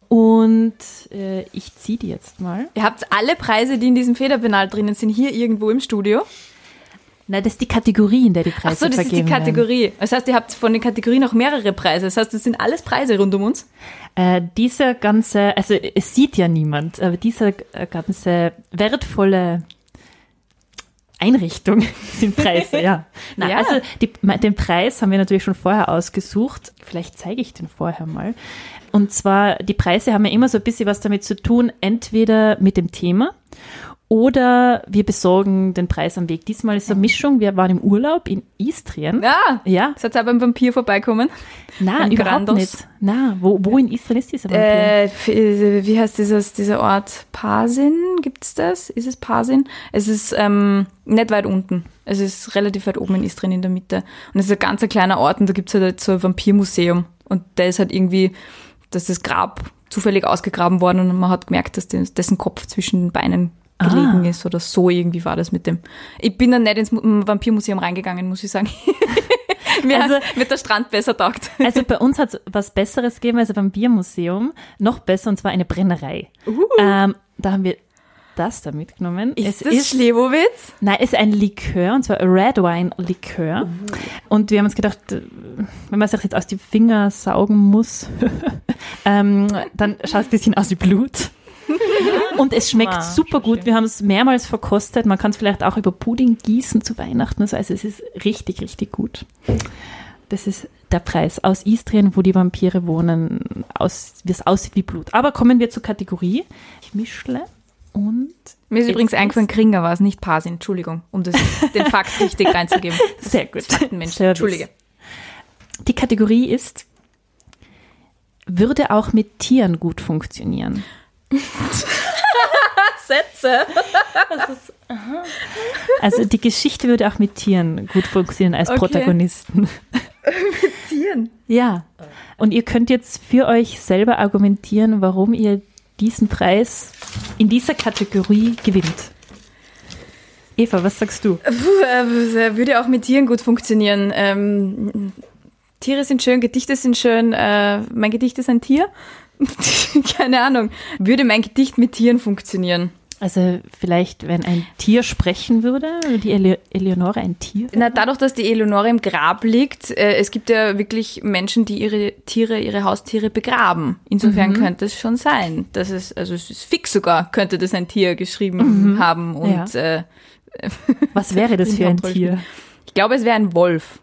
Und äh, ich ziehe die jetzt mal. Ihr habt alle Preise, die in diesem Federpenal drinnen sind, hier irgendwo im Studio. Nein, das ist die Kategorie, in der die Ach Preise so, das ist die vergeben werden. Kategorie. Das heißt, ihr habt von den Kategorien auch mehrere Preise. Das heißt, das sind alles Preise rund um uns. Äh, dieser ganze, also es sieht ja niemand, aber dieser äh, ganze wertvolle Einrichtung sind Preise, ja. Na, Ja. Also die, den Preis haben wir natürlich schon vorher ausgesucht. Vielleicht zeige ich den vorher mal. Und zwar, die Preise haben ja immer so ein bisschen was damit zu tun, entweder mit dem Thema oder wir besorgen den Preis am Weg. Diesmal ist eine Mischung. Wir waren im Urlaub in Istrien. Ja. Ja, Seid ihr beim Vampir vorbeikommen? na, Ein überhaupt Grandos. nicht. Na, wo, wo in Istrien ist dieser Vampir? Äh, äh, wie heißt dieses, dieser Ort? Pasin? Gibt's das? Ist es Pasin? Es ist ähm, nicht weit unten. Es ist relativ weit oben in Istrien in der Mitte. Und es ist ein ganz ein kleiner Ort und da gibt's halt so ein Vampirmuseum. Und der ist halt irgendwie, dass das Grab zufällig ausgegraben worden und man hat gemerkt, dass des- dessen Kopf zwischen den Beinen gelegen Ah. ist oder so irgendwie war das mit dem. Ich bin dann nicht ins Mu- Vampirmuseum reingegangen, muss ich sagen. Mir Also- hat, wird der Strand besser taugt. Also bei uns hat es was Besseres gegeben als beim Biermuseum. Noch besser, und zwar eine Brennerei. Ähm, da haben wir das da mitgenommen. Ist das Schlewowitz? Nein, es ist ein Likör, und zwar ein Red Wine Likör. Und wir haben uns gedacht, äh, wenn man sich jetzt aus die Finger saugen muss, ähm, dann schaut es ein bisschen aus wie Blut. Und es schmeckt super gut. Wir haben es mehrmals verkostet. Man kann es vielleicht auch über Pudding gießen zu Weihnachten. Also es ist richtig, richtig gut. Das ist der Preis aus Istrien, wo die Vampire wohnen, aus, wie es aussieht wie Blut. Aber kommen wir zur Kategorie. Ich mischle und Mir ist übrigens eingefallen, Kringer war es, nicht Pasin. Entschuldigung, um das, den Fakt richtig reinzugeben. sehr gut. Mensch. Entschuldige. Die Kategorie ist, würde auch mit Tieren gut funktionieren. Sätze. Also die Geschichte würde auch mit Tieren gut funktionieren als Okay. Protagonisten. Tieren. Ja. Und ihr könnt jetzt für euch selber argumentieren, warum ihr diesen Preis in dieser Kategorie gewinnt. Eva, was sagst du? Puh, äh, würde auch mit Tieren gut funktionieren. Ähm, Tiere sind schön, Gedichte sind schön. Äh, mein Gedicht ist ein Tier. Keine Ahnung. Würde mein Gedicht mit Tieren funktionieren? Also vielleicht, wenn ein Tier sprechen würde, die Ele Eleonore ein Tier? Na, dadurch, dass die Eleonore im Grab liegt, äh, es gibt ja wirklich Menschen, die ihre Tiere, ihre Haustiere begraben. Insofern Mhm. könnte es schon sein. Das ist, also es ist fix sogar, könnte das ein Tier geschrieben haben. Und äh, Was wäre das für ein Tier? ich glaube, es wäre ein Wolf.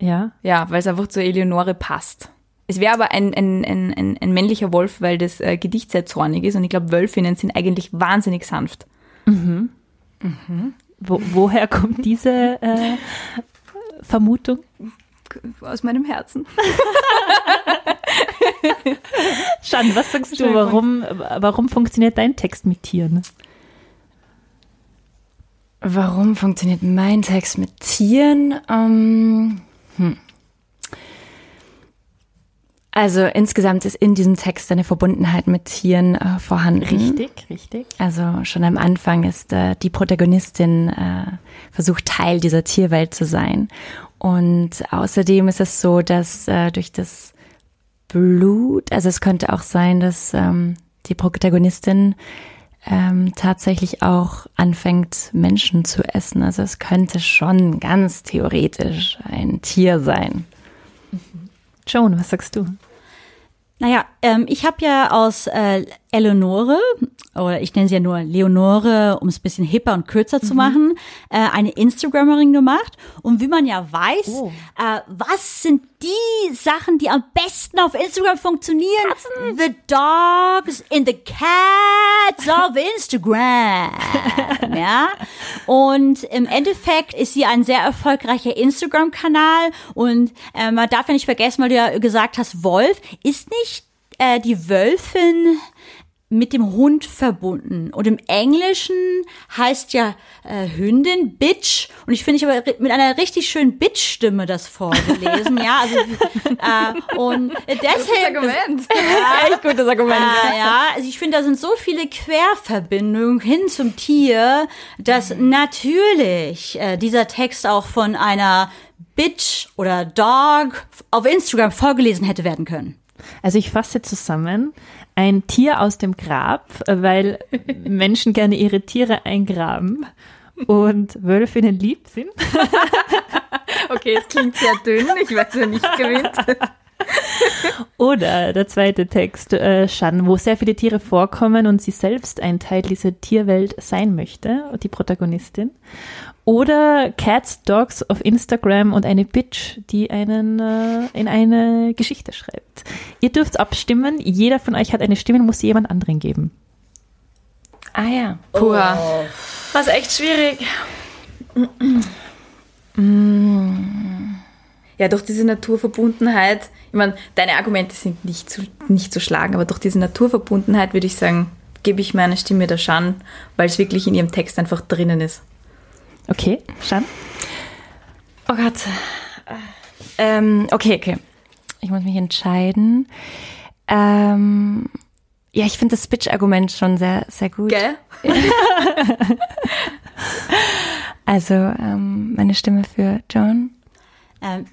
Ja. Ja, weil es einfach zur Eleonore passt. Es wäre aber ein, ein, ein, ein, ein männlicher Wolf, weil das äh, Gedicht sehr zornig ist. Und ich glaube, Wölfinnen sind eigentlich wahnsinnig sanft. Wo, woher kommt diese äh, Vermutung? Aus meinem Herzen. Shan, was sagst du, warum, warum funktioniert dein Text mit Tieren? Warum funktioniert mein Text mit Tieren? Ähm, hm. Also insgesamt ist in diesem Text eine Verbundenheit mit Tieren äh, vorhanden. Richtig, richtig. Also schon am Anfang ist äh, die Protagonistin äh, versucht Teil dieser Tierwelt zu sein. Und außerdem ist es so, dass äh, durch das Blut, also es könnte auch sein, dass ähm, die Protagonistin ähm, tatsächlich auch anfängt, Menschen zu essen. Also es könnte schon ganz theoretisch ein Tier sein. Joan, was sagst du? Naja, ähm, ich habe ja aus äh, Eleonore, oder ich nenne sie ja nur Leonore, um es ein bisschen hipper und kürzer zu machen, äh, eine Instagrammerin gemacht. Und wie man ja weiß, Oh. äh, was sind die Sachen, die am besten auf Instagram funktionieren? The dogs in the cats of Instagram. ja. Und im Endeffekt ist sie ein sehr erfolgreicher Instagram-Kanal. Und äh, man darf ja nicht vergessen, weil du ja gesagt hast, Wolf, ist nicht äh, die Wölfin mit dem Hund verbunden. Und im Englischen heißt ja äh, Hündin Bitch. Und ich finde, ich habe mit einer richtig schönen Bitch-Stimme das vorgelesen. ja, also äh, und deshalb. Echt gutes Argument. Ah, ja, also ich finde, da sind so viele Querverbindungen hin zum Tier, dass natürlich äh, dieser Text auch von einer Bitch oder Dog auf Instagram vorgelesen hätte werden können. Also ich fasse zusammen, ein Tier aus dem Grab, äh, weil Menschen gerne ihre Tiere eingraben und Wölfinnen lieb sind. Okay, es klingt sehr dünn. Ich weiß, wer nicht gewinnt. Oder der zweite Text, äh, Shan, wo sehr viele Tiere vorkommen und sie selbst ein Teil dieser Tierwelt sein möchte, die Protagonistin. Oder Cats, Dogs auf Instagram und eine Bitch, die einen äh, in eine Geschichte schreibt. Ihr dürft abstimmen. Jeder von euch hat eine Stimme, muss sie jemand anderen geben. Ah ja. Puh. Was echt schwierig. Ja, durch diese Naturverbundenheit, ich meine, deine Argumente sind nicht zu, nicht zu schlagen, aber durch diese Naturverbundenheit würde ich sagen, gebe ich meine Stimme der Shan, weil es wirklich in ihrem Text einfach drinnen ist. Okay, Shan? Oh Gott. Ähm, okay, okay. Ich muss mich entscheiden. Ähm, ja, ich finde das Bitch-Argument schon sehr, sehr gut. Gell? Also ähm, meine Stimme für John. Ähm,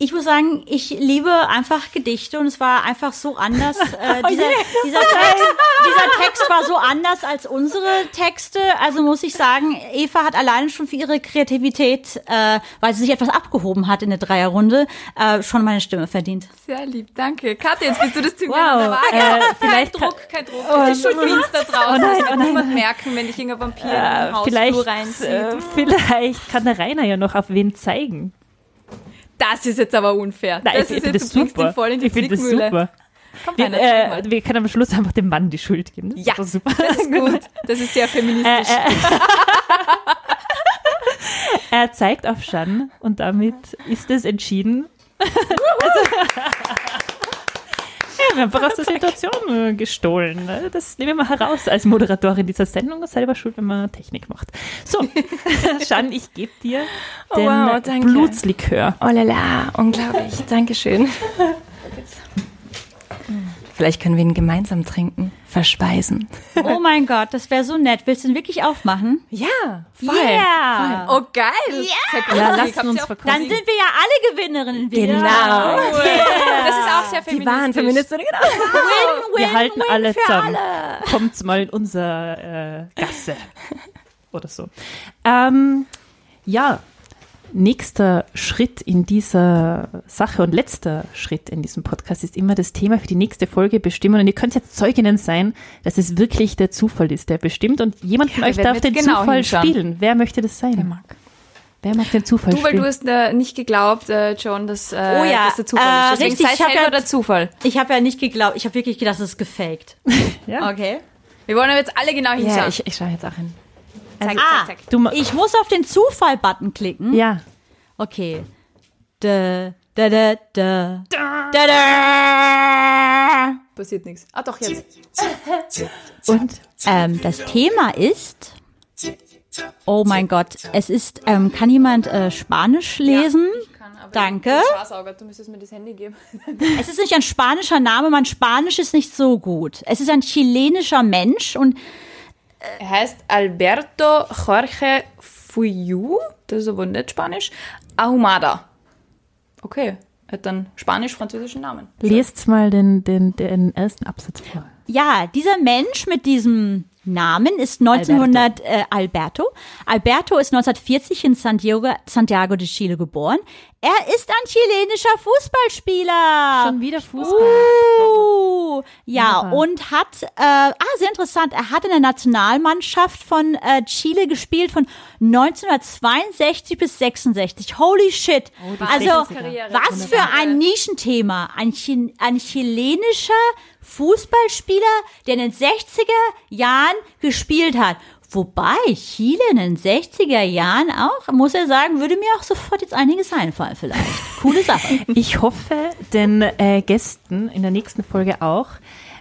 ich muss sagen, ich liebe einfach Gedichte und es war einfach so anders. Äh, dieser, dieser, Text, dieser Text war so anders als unsere Texte. Also muss ich sagen, Eva hat alleine schon für ihre Kreativität, äh, weil sie sich etwas abgehoben hat in der Dreierrunde, äh, schon meine Stimme verdient. Sehr lieb, danke. Katja, jetzt bist du das Zünglein Wow, an der Waage. äh, kein vielleicht Druck, kein Druck. Das ist schon Queens da draußen. Oh nein, das oh nein, niemand merken, wenn ich irgendein Vampir Äh, in den Hausflur reinzieht. äh, vielleicht kann der Rainer ja noch auf wen zeigen. Das ist jetzt aber unfair. Nein, das ich ist finde jetzt, du super. voll in die ich finde das super. Komm, Wir, zeig äh, wir können am Schluss einfach dem Mann die Schuld geben. Das Ja, ist super. Das ist gut. Das ist sehr feministisch. Äh, Er zeigt auf Shan und damit ist es entschieden. also, einfach aus der Situation äh, gestohlen. ne? Das nehmen wir heraus als Moderatorin dieser Sendung. Selber schuld, wenn man Technik macht. So, Shan, ich gebe dir Oh, den wow, danke. Blutslikör. Oh la la, unglaublich. Dankeschön. Vielleicht können wir ihn gemeinsam trinken, verspeisen. Oh mein Gott, das wäre so nett. Willst du ihn wirklich aufmachen? Ja, Yeah. Oh, geil. Ja, Ja, lassen uns. Dann sind wir ja alle Gewinnerinnen wieder. Genau. Das ist auch sehr Die feministisch. wahren Feministinnen, genau. Wir halten alle zusammen. Kommt mal in unser äh, Gasse. Oder so. Ähm, ja, nächster Schritt in dieser Sache und letzter Schritt in diesem Podcast ist immer das Thema für die nächste Folge bestimmen. Und ihr könnt jetzt Zeuginnen sein, dass es wirklich der Zufall ist, der bestimmt. Und jemand von wir euch darf den genau Zufall hinschauen. spielen. Wer möchte das sein? Wer mag. Wer mag den Zufall Du, weil spielen? du hast äh, nicht geglaubt, äh, John, dass, äh, Oh ja, dass der Zufall äh, ist. Deswegen richtig, ich hab selber ja- der Zufall. Ich habe ja nicht geglaubt, ich habe wirklich gedacht, das ist gefaked. Ja. Okay. Wir wollen aber jetzt alle genau hinschauen. Ja, ich, ich schaue jetzt auch hin. zack, Ah, zack, zack. Du ich muss auf den Zufall-Button klicken. ja. Okay. Da, da, da, da. Da, da. Passiert nichts. Ah, doch, jetzt. Und Ähm, das Thema ist. Oh mein Gott, es ist. Ähm, kann jemand äh, Spanisch lesen? Danke. Spaßauger, du müsstest mir das Handy geben. Es ist nicht ein spanischer Name, mein Spanisch ist nicht so gut. Es ist ein chilenischer Mensch und Er heißt Alberto Jorge Fuyu, das ist aber nicht Spanisch, Ahumada. Okay, er hat dann spanisch-französischen Namen. lest mal den, den, den ersten Absatz vor. Ja, dieser Mensch mit diesem Namen ist 1900 Alberto. Äh, Alberto. Alberto ist 1940 in Santiago, Santiago de Chile geboren. Er ist ein chilenischer Fußballspieler. Schon wieder Fußball. Uh, ja, Wunderbar. und hat, äh, ah, sehr interessant, er hat in der Nationalmannschaft von äh, Chile gespielt von 1962 bis 66. Holy shit. also, 60er. was für ein Nischenthema. Ein, Chi ein chilenischer Fußballspieler, der in den 60er Jahren gespielt hat. Wobei Chile in den 60er Jahren auch, muss er sagen, würde mir auch sofort jetzt einiges einfallen vielleicht. Coole Sache. Ich hoffe, den äh, Gästen in der nächsten Folge auch.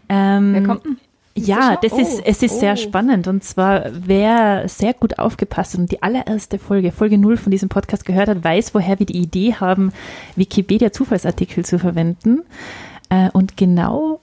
Ähm, Wer kommt denn? Ja, das Oh, ist, es ist sehr oh. spannend. Und zwar, wer sehr gut aufgepasst hat und die allererste Folge, Folge 0 von diesem Podcast gehört hat, weiß, woher wir die Idee haben, Wikipedia-Zufallsartikel zu verwenden. Äh, und genau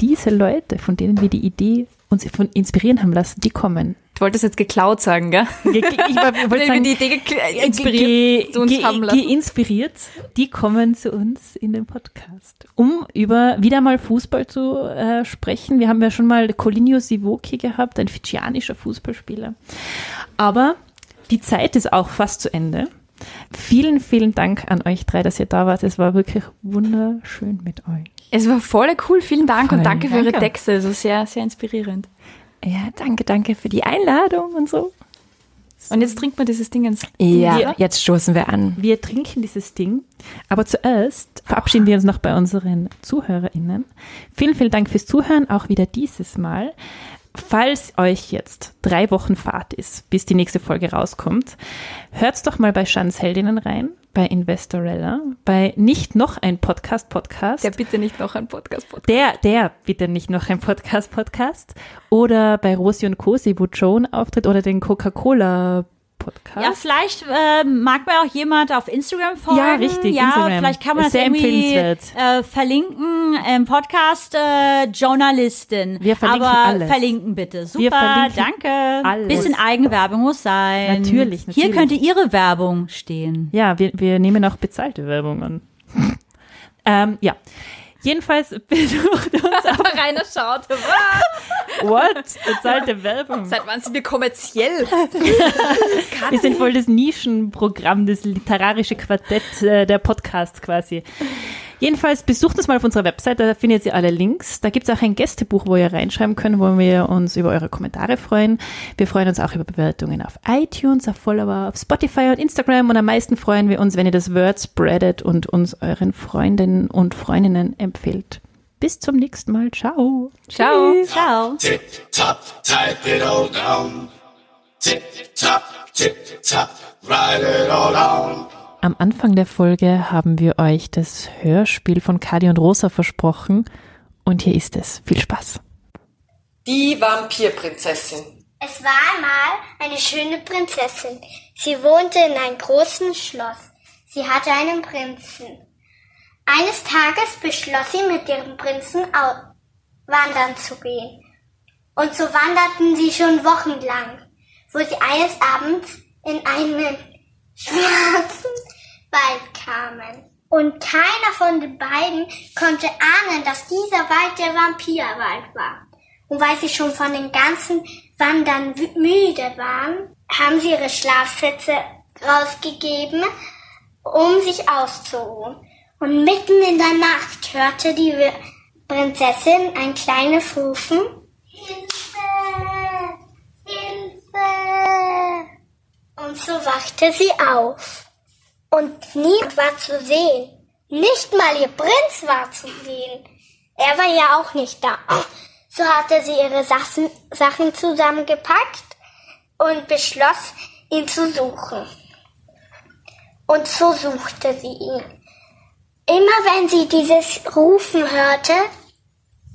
diese Leute, von denen wir die Idee uns von inspirieren haben lassen, die kommen. Du wolltest jetzt geklaut sagen, gell? Ge- ge- Ich war- ich wollte sagen, die Idee ge- inspiriert zu uns haben lassen. Geinspiriert, die kommen zu uns in den Podcast, um über wieder mal Fußball zu äh, sprechen. Wir haben ja schon mal Colinio Sivoki gehabt, ein fidschianischer Fußballspieler. Aber die Zeit ist auch fast zu Ende. Vielen, vielen Dank an euch drei, dass ihr da wart. Es war wirklich wunderschön mit euch. Es war voll cool, vielen Dank Voll. und danke für eure Danke. Texte, also sehr, sehr inspirierend. Ja, danke, danke für die Einladung und so. Und jetzt trinkt man dieses Dingens. Ja, Ja. jetzt stoßen wir an. Wir trinken dieses Ding, aber zuerst verabschieden wir uns noch bei unseren ZuhörerInnen. Vielen, vielen Dank fürs Zuhören, auch wieder dieses Mal. Falls euch jetzt drei Wochen Fahrt ist, bis die nächste Folge rauskommt, hört's doch mal bei Shans Heldinnen rein, bei Investorella, bei nicht noch ein Podcast-Podcast. Der bitte nicht noch ein Podcast-Podcast. Der, der, bitte nicht noch ein Podcast-Podcast. Oder bei Rosi und Cosi, wo Joan auftritt, oder den Coca-Cola-Podcast. Ja, vielleicht äh, mag mir auch jemand auf Instagram folgen. Ja, richtig, Ja, Instagram. vielleicht kann man Ist das sehr irgendwie empfehlenswert. äh, verlinken im Podcast äh, Journalistin. Wir verlinken Aber alles. verlinken bitte. Super, verlinken danke. alles. Bisschen Eigenwerbung muss sein. Natürlich, Hier natürlich. könnte Ihre Werbung stehen. Ja, wir, wir nehmen auch bezahlte Werbung an. ähm, ja. Jedenfalls besucht uns Aber Rainer schaut. What? Bezahlte Werbung. Seit wann sind wir kommerziell? Wir sind voll das Nischenprogramm, das literarische Quartett äh, der Podcasts quasi. Jedenfalls besucht uns mal auf unserer Website, da findet ihr alle Links. Da gibt es auch ein Gästebuch, wo ihr reinschreiben könnt, wo wir uns über eure Kommentare freuen. Wir freuen uns auch über Bewertungen auf iTunes, auf Follower, auf Spotify und Instagram und am meisten freuen wir uns, wenn ihr das Word spreadet und uns euren Freundinnen und Freundinnen empfehlt. Bis zum nächsten Mal. Ciao. Ciao. Ciao. Tip top, type it all down. Tip top, tip top, write it all down. Am Anfang der Folge haben wir euch das Hörspiel von Kadi und Rosa versprochen Und hier ist es. Viel Spaß. Die Vampirprinzessin. Es war einmal eine schöne Prinzessin. Sie wohnte in einem großen Schloss. Sie hatte einen Prinzen. Eines Tages beschloss sie, mit ihrem Prinzen wandern zu gehen. Und so wanderten sie schon wochenlang, wo sie eines Abends in einen schwarzen Wald kamen. Und keiner von den beiden konnte ahnen, dass dieser Wald der Vampirwald war. Und weil sie schon von den ganzen Wandern müde waren, haben sie ihre Schlafsätze rausgegeben, um sich auszuruhen. Und mitten in der Nacht hörte die Prinzessin ein kleines Rufen. Hilfe! Hilfe! Und so wachte sie auf. Und niemand war zu sehen. Nicht mal ihr Prinz war zu sehen. Er war ja auch nicht da. So hatte sie ihre Sachen zusammengepackt und beschloss, ihn zu suchen. Und so suchte sie ihn. Immer wenn sie dieses Rufen hörte,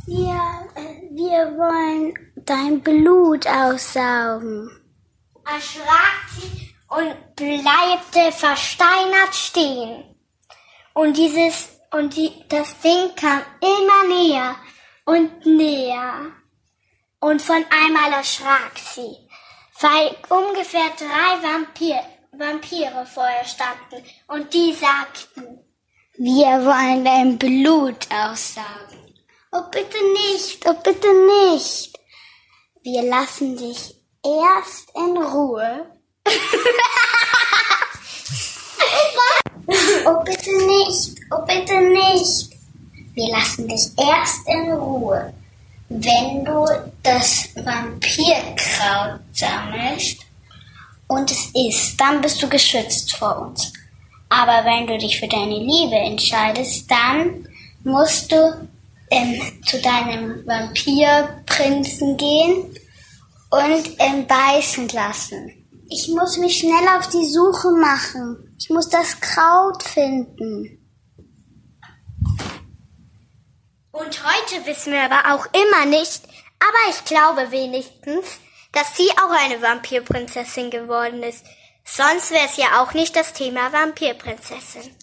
wir, wir wollen dein Blut aussaugen, erschrak sie und bleibte versteinert stehen. Und dieses, und die, das Ding kam immer näher und näher. Und von einmal erschrak sie, weil ungefähr drei Vampir, Vampire vor ihr standen und die sagten, wir wollen dein Blut aussaugen. Oh bitte nicht, oh bitte nicht. Wir lassen dich erst in Ruhe. oh bitte nicht, oh bitte nicht. Wir lassen dich erst in Ruhe, wenn du das Vampirkraut sammelst und es isst, dann bist du geschützt vor uns. Aber wenn du dich für deine Liebe entscheidest, dann musst du ähm, zu deinem Vampirprinzen gehen und ähm, beißen lassen. Ich muss mich schnell auf die Suche machen. Ich muss das Kraut finden. Und heute wissen wir aber auch immer nicht, aber ich glaube wenigstens, dass sie auch eine Vampirprinzessin geworden ist. Sonst wäre es ja auch nicht das Thema Vampirprinzessin.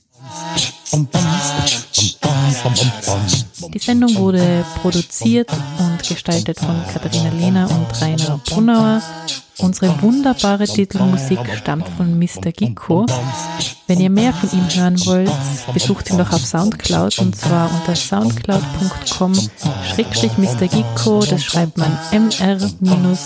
Die Sendung wurde produziert und gestaltet von Katharina Lehner und Rainer Brunauer. Unsere wunderbare Titelmusik stammt von Mr. Giko. Wenn ihr mehr von ihm hören wollt, besucht ihn doch auf Soundcloud und zwar unter soundcloud.com schrägstrich Mr. Giko, das schreibt man mr-gikko.